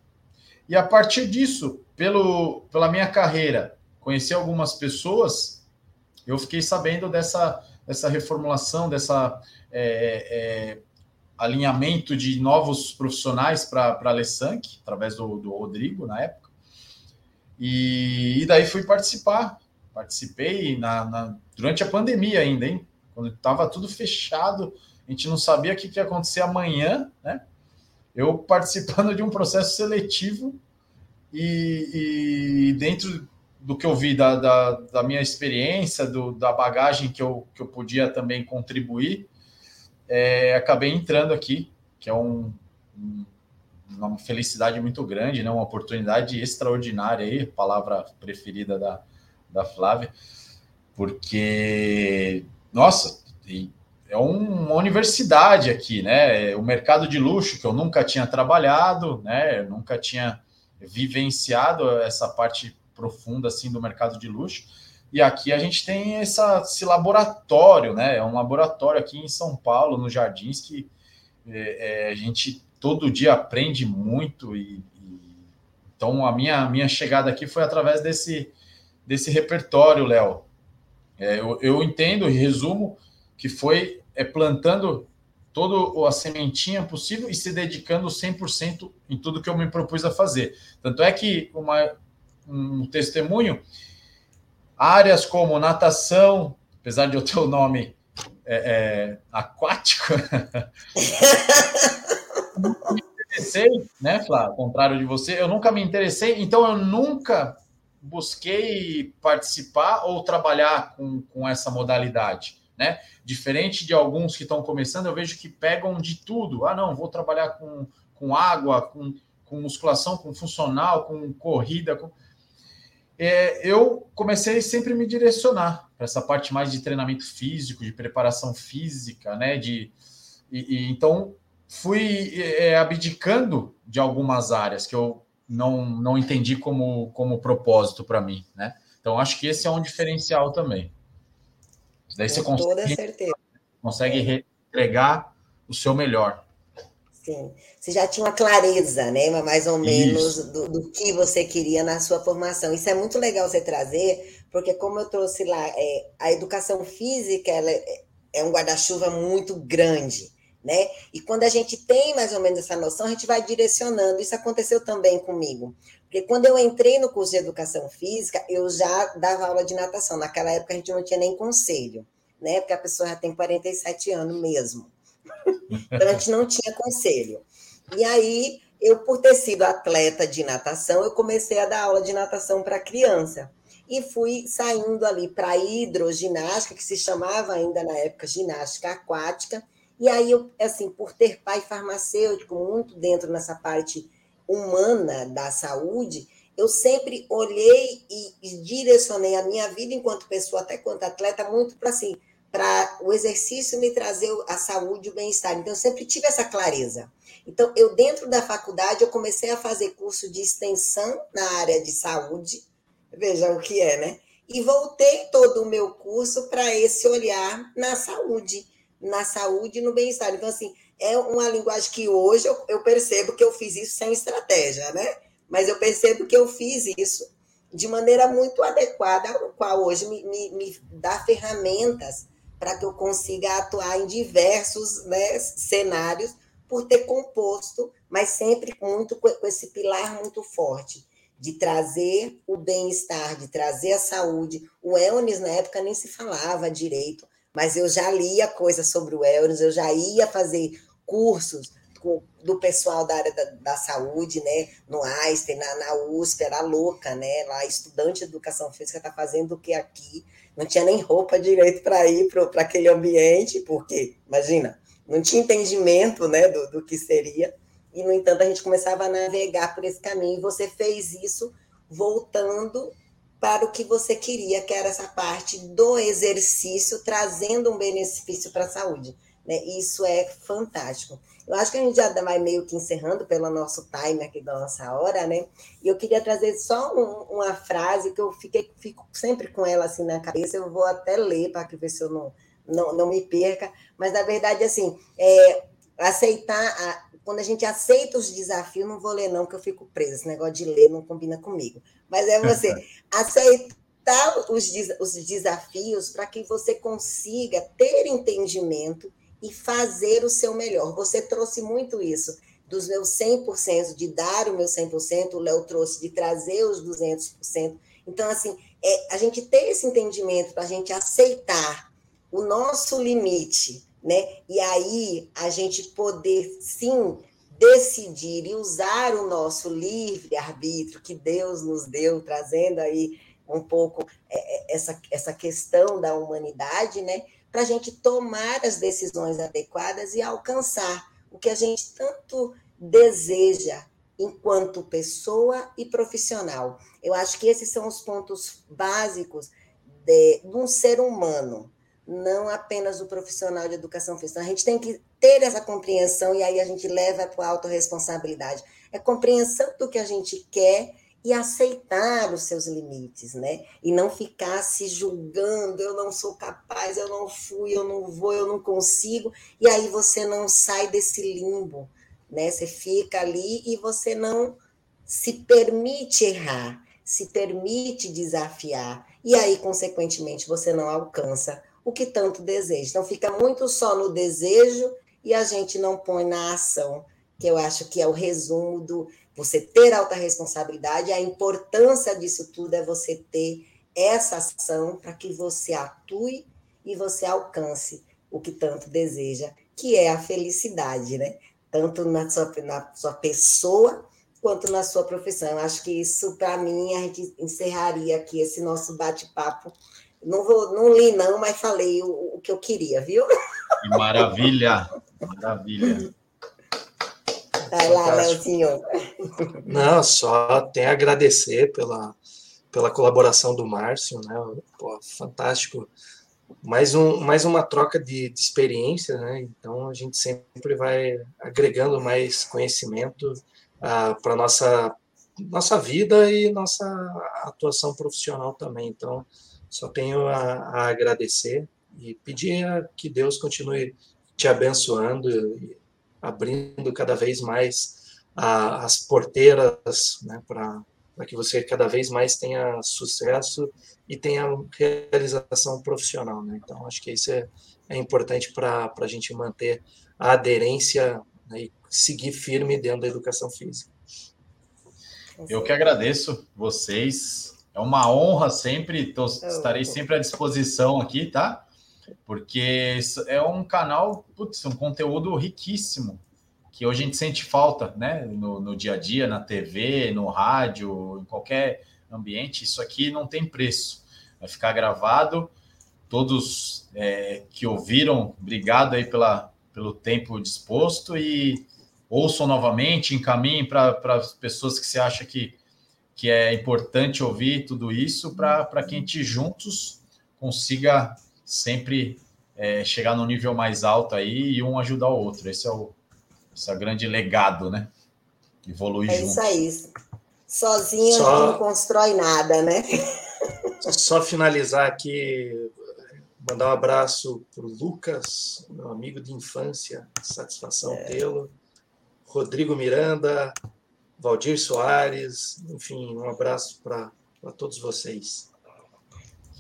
E a partir disso, pelo, pela minha carreira, conheci algumas pessoas, eu fiquei sabendo dessa, dessa reformulação, dessa é, é, alinhamento de novos profissionais para a Lessank, através do, do Rodrigo, na época. E, e daí fui participar. Participei na, na, durante a pandemia ainda, hein? Quando estava tudo fechado, a gente não sabia o que, que ia acontecer amanhã, né? Eu participando de um processo seletivo e, e dentro do que eu vi da, da, da minha experiência, do, da bagagem que eu, que eu podia também contribuir, é, acabei entrando aqui, que é um, um, uma felicidade muito grande, né? uma oportunidade extraordinária aí, palavra preferida da, da Flávia, porque, nossa, é uma universidade aqui, né? O mercado de luxo que eu nunca tinha trabalhado, né? Eu nunca tinha vivenciado essa parte profunda assim do mercado de luxo. E aqui a gente tem essa, esse laboratório, né? É um laboratório aqui em São Paulo, nos Jardins, que é, é, a gente todo dia aprende muito. E, e, então a minha, minha chegada aqui foi através desse, desse repertório, Léo. É, eu, eu entendo e resumo que foi é, plantando toda a sementinha possível e se dedicando 100% em tudo que eu me propus a fazer. Tanto é que uma, um testemunho, áreas como natação, apesar de eu ter o nome é, é, aquático, nunca me interessei, né, Flá? Ao contrário de você, eu nunca me interessei, então eu nunca busquei participar ou trabalhar com, com essa modalidade, né? Diferente de alguns que estão começando, eu vejo que pegam de tudo. Ah, não, vou trabalhar com, com água, com, com musculação, com funcional, com corrida. Com é, eu comecei sempre a me direcionar para essa parte mais de treinamento físico, de preparação física, né? De, e, e então fui é, abdicando de algumas áreas que eu não, não entendi como, como propósito para mim, né? Então acho que esse é um diferencial também. Daí Com você consegue, consegue entregar o seu melhor. Sim. Você já tinha uma clareza, né? Mais ou menos do, do, que você queria na sua formação. Isso é muito legal você trazer, porque como eu trouxe lá, é, a educação física ela é, é um guarda-chuva muito grande, né? E quando a gente tem mais ou menos essa noção, a gente vai direcionando. Isso aconteceu também comigo. Porque quando eu entrei no curso de educação física, eu já dava aula de natação. Naquela época a gente não tinha nem conselho, né? Porque a pessoa já tem 47 anos mesmo. Então, a gente não tinha conselho. E aí, eu, por ter sido atleta de natação, eu comecei a dar aula de natação para criança. E fui saindo ali para hidroginástica, que se chamava ainda na época ginástica aquática. E aí, eu, assim, por ter pai farmacêutico muito dentro nessa parte humana da saúde, eu sempre olhei e direcionei a minha vida enquanto pessoa, até quanto atleta, muito para assim, para o exercício me trazer a saúde e o bem-estar. Então, eu sempre tive essa clareza. Então, eu, dentro da faculdade, eu comecei a fazer curso de extensão na área de saúde, veja o que é, né? E voltei todo o meu curso para esse olhar na saúde, na saúde e no bem-estar. Então, assim, é uma linguagem que hoje eu, eu percebo que eu fiz isso sem estratégia, né? Mas eu percebo que eu fiz isso de maneira muito adequada, o qual hoje me, me, me dá ferramentas para que eu consiga atuar em diversos né, cenários por ter composto, mas sempre muito com esse pilar muito forte de trazer o bem-estar, de trazer a saúde. O wellness na época nem se falava direito, mas eu já lia coisas sobre o wellness, eu já ia fazer cursos do pessoal da área da, da saúde, né? No Einstein, na, na USP, era louca, né? Lá, estudante de educação física está fazendo o que aqui? Não tinha nem roupa direito para ir para aquele ambiente, porque, imagina, não tinha entendimento né, do, do que seria, e, no entanto, a gente começava a navegar por esse caminho, e você fez isso voltando para o que você queria, que era essa parte do exercício, trazendo um benefício para a saúde. Né? Isso é fantástico. Eu acho que a gente já vai meio que encerrando pelo nosso time aqui da nossa hora, né? E eu queria trazer só um, uma frase que eu fiquei, fico sempre com ela assim na cabeça, eu vou até ler para ver se eu não, não, não me perca, mas na verdade, assim, é, aceitar, a, quando a gente aceita os desafios, não vou ler não, que eu fico presa, esse negócio de ler não combina comigo, mas é você aceitar os, os desafios para que você consiga ter entendimento e fazer o seu melhor. Você trouxe muito isso, dos meus 100%, de dar o meu 100%, o Léo trouxe de trazer os 200%. Então, assim, é, a gente ter esse entendimento para a gente aceitar o nosso limite, né? E aí a gente poder sim decidir e usar o nosso livre arbítrio que Deus nos deu, trazendo aí um pouco é, é, essa, essa questão da humanidade, né? Para a gente tomar as decisões adequadas e alcançar o que a gente tanto deseja enquanto pessoa e profissional. Eu acho que esses são os pontos básicos de, de um ser humano, não apenas o profissional de educação física. A gente tem que ter essa compreensão e aí a gente leva para a autorresponsabilidade. É compreensão do que a gente quer e aceitar os seus limites, né? E não ficar se julgando, eu não sou capaz, eu não fui, eu não vou, eu não consigo, e aí você não sai desse limbo, né? Você fica ali e você não se permite errar, se permite desafiar, e aí, consequentemente, você não alcança o que tanto deseja. Então, fica muito só no desejo e a gente não põe na ação, que eu acho que é o resumo do você ter alta responsabilidade, a importância disso tudo é você ter essa ação para que você atue e você alcance o que tanto deseja, que é a felicidade, né? Tanto na sua, na sua pessoa quanto na sua profissão. Eu acho que isso, para mim, a gente encerraria aqui esse nosso bate-papo. Não, vou, não li, não, mas falei o, o que eu queria, viu? Maravilha! Maravilha! Vai lá, Leozinho. Não, só tem a agradecer pela, pela colaboração do Márcio, né? Pô, fantástico. Mais, um, mais uma troca de, de experiência, né? Então a gente sempre vai agregando mais conhecimento ah, para nossa nossa vida e nossa atuação profissional também. Então, só tenho a, a agradecer e pedir que Deus continue te abençoando abrindo cada vez mais a, as porteiras né, para que você cada vez mais tenha sucesso e tenha realização profissional. Né? Então, acho que isso é, é importante para a gente manter a aderência né, e seguir firme dentro da educação física. Eu que agradeço vocês. É uma honra sempre, tô, estarei sempre à disposição aqui, tá? porque é um canal, putz, um conteúdo riquíssimo, que hoje a gente sente falta, né? No, no, dia a dia, na TV, no rádio, em qualquer ambiente. Isso aqui não tem preço. Vai ficar gravado. Todos é, que ouviram, obrigado aí pela, pelo tempo disposto e ouçam novamente, encaminhem para as pessoas que você acha que, que é importante ouvir tudo isso, para que a gente juntos consiga sempre é, chegar no nível mais alto aí e um ajudar o outro. Esse é o, esse é o grande legado, né? Evoluir é juntos. É isso aí. Sozinho Só... a gente não constrói nada, né? Só finalizar aqui, mandar um abraço para o Lucas, meu amigo de infância, satisfação é. tê-lo. Rodrigo Miranda, Valdir Soares, enfim, um abraço para todos vocês.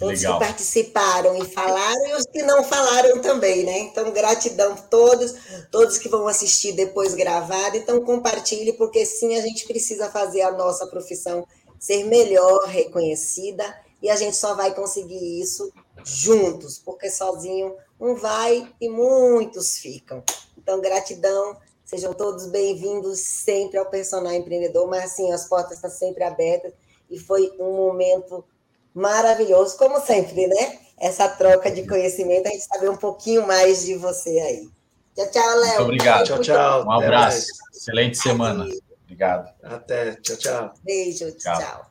Todos Legal. que participaram e falaram e os que não falaram também, né? Então, gratidão a todos, todos que vão assistir depois gravado. Então, compartilhe, porque sim, a gente precisa fazer a nossa profissão ser melhor reconhecida e a gente só vai conseguir isso juntos, porque sozinho um vai e muitos ficam. Então, gratidão, sejam todos bem-vindos sempre ao Personal Empreendedor, mas assim, as portas estão sempre abertas e foi um momento maravilhoso, como sempre, né? Essa troca de conhecimento, a gente saber um pouquinho mais de você aí. Tchau, tchau, Léo. Muito obrigado. Tchau, tchau. Um abraço. Excelente semana. Obrigado. Até. Tchau, tchau. Beijo. tchau. tchau.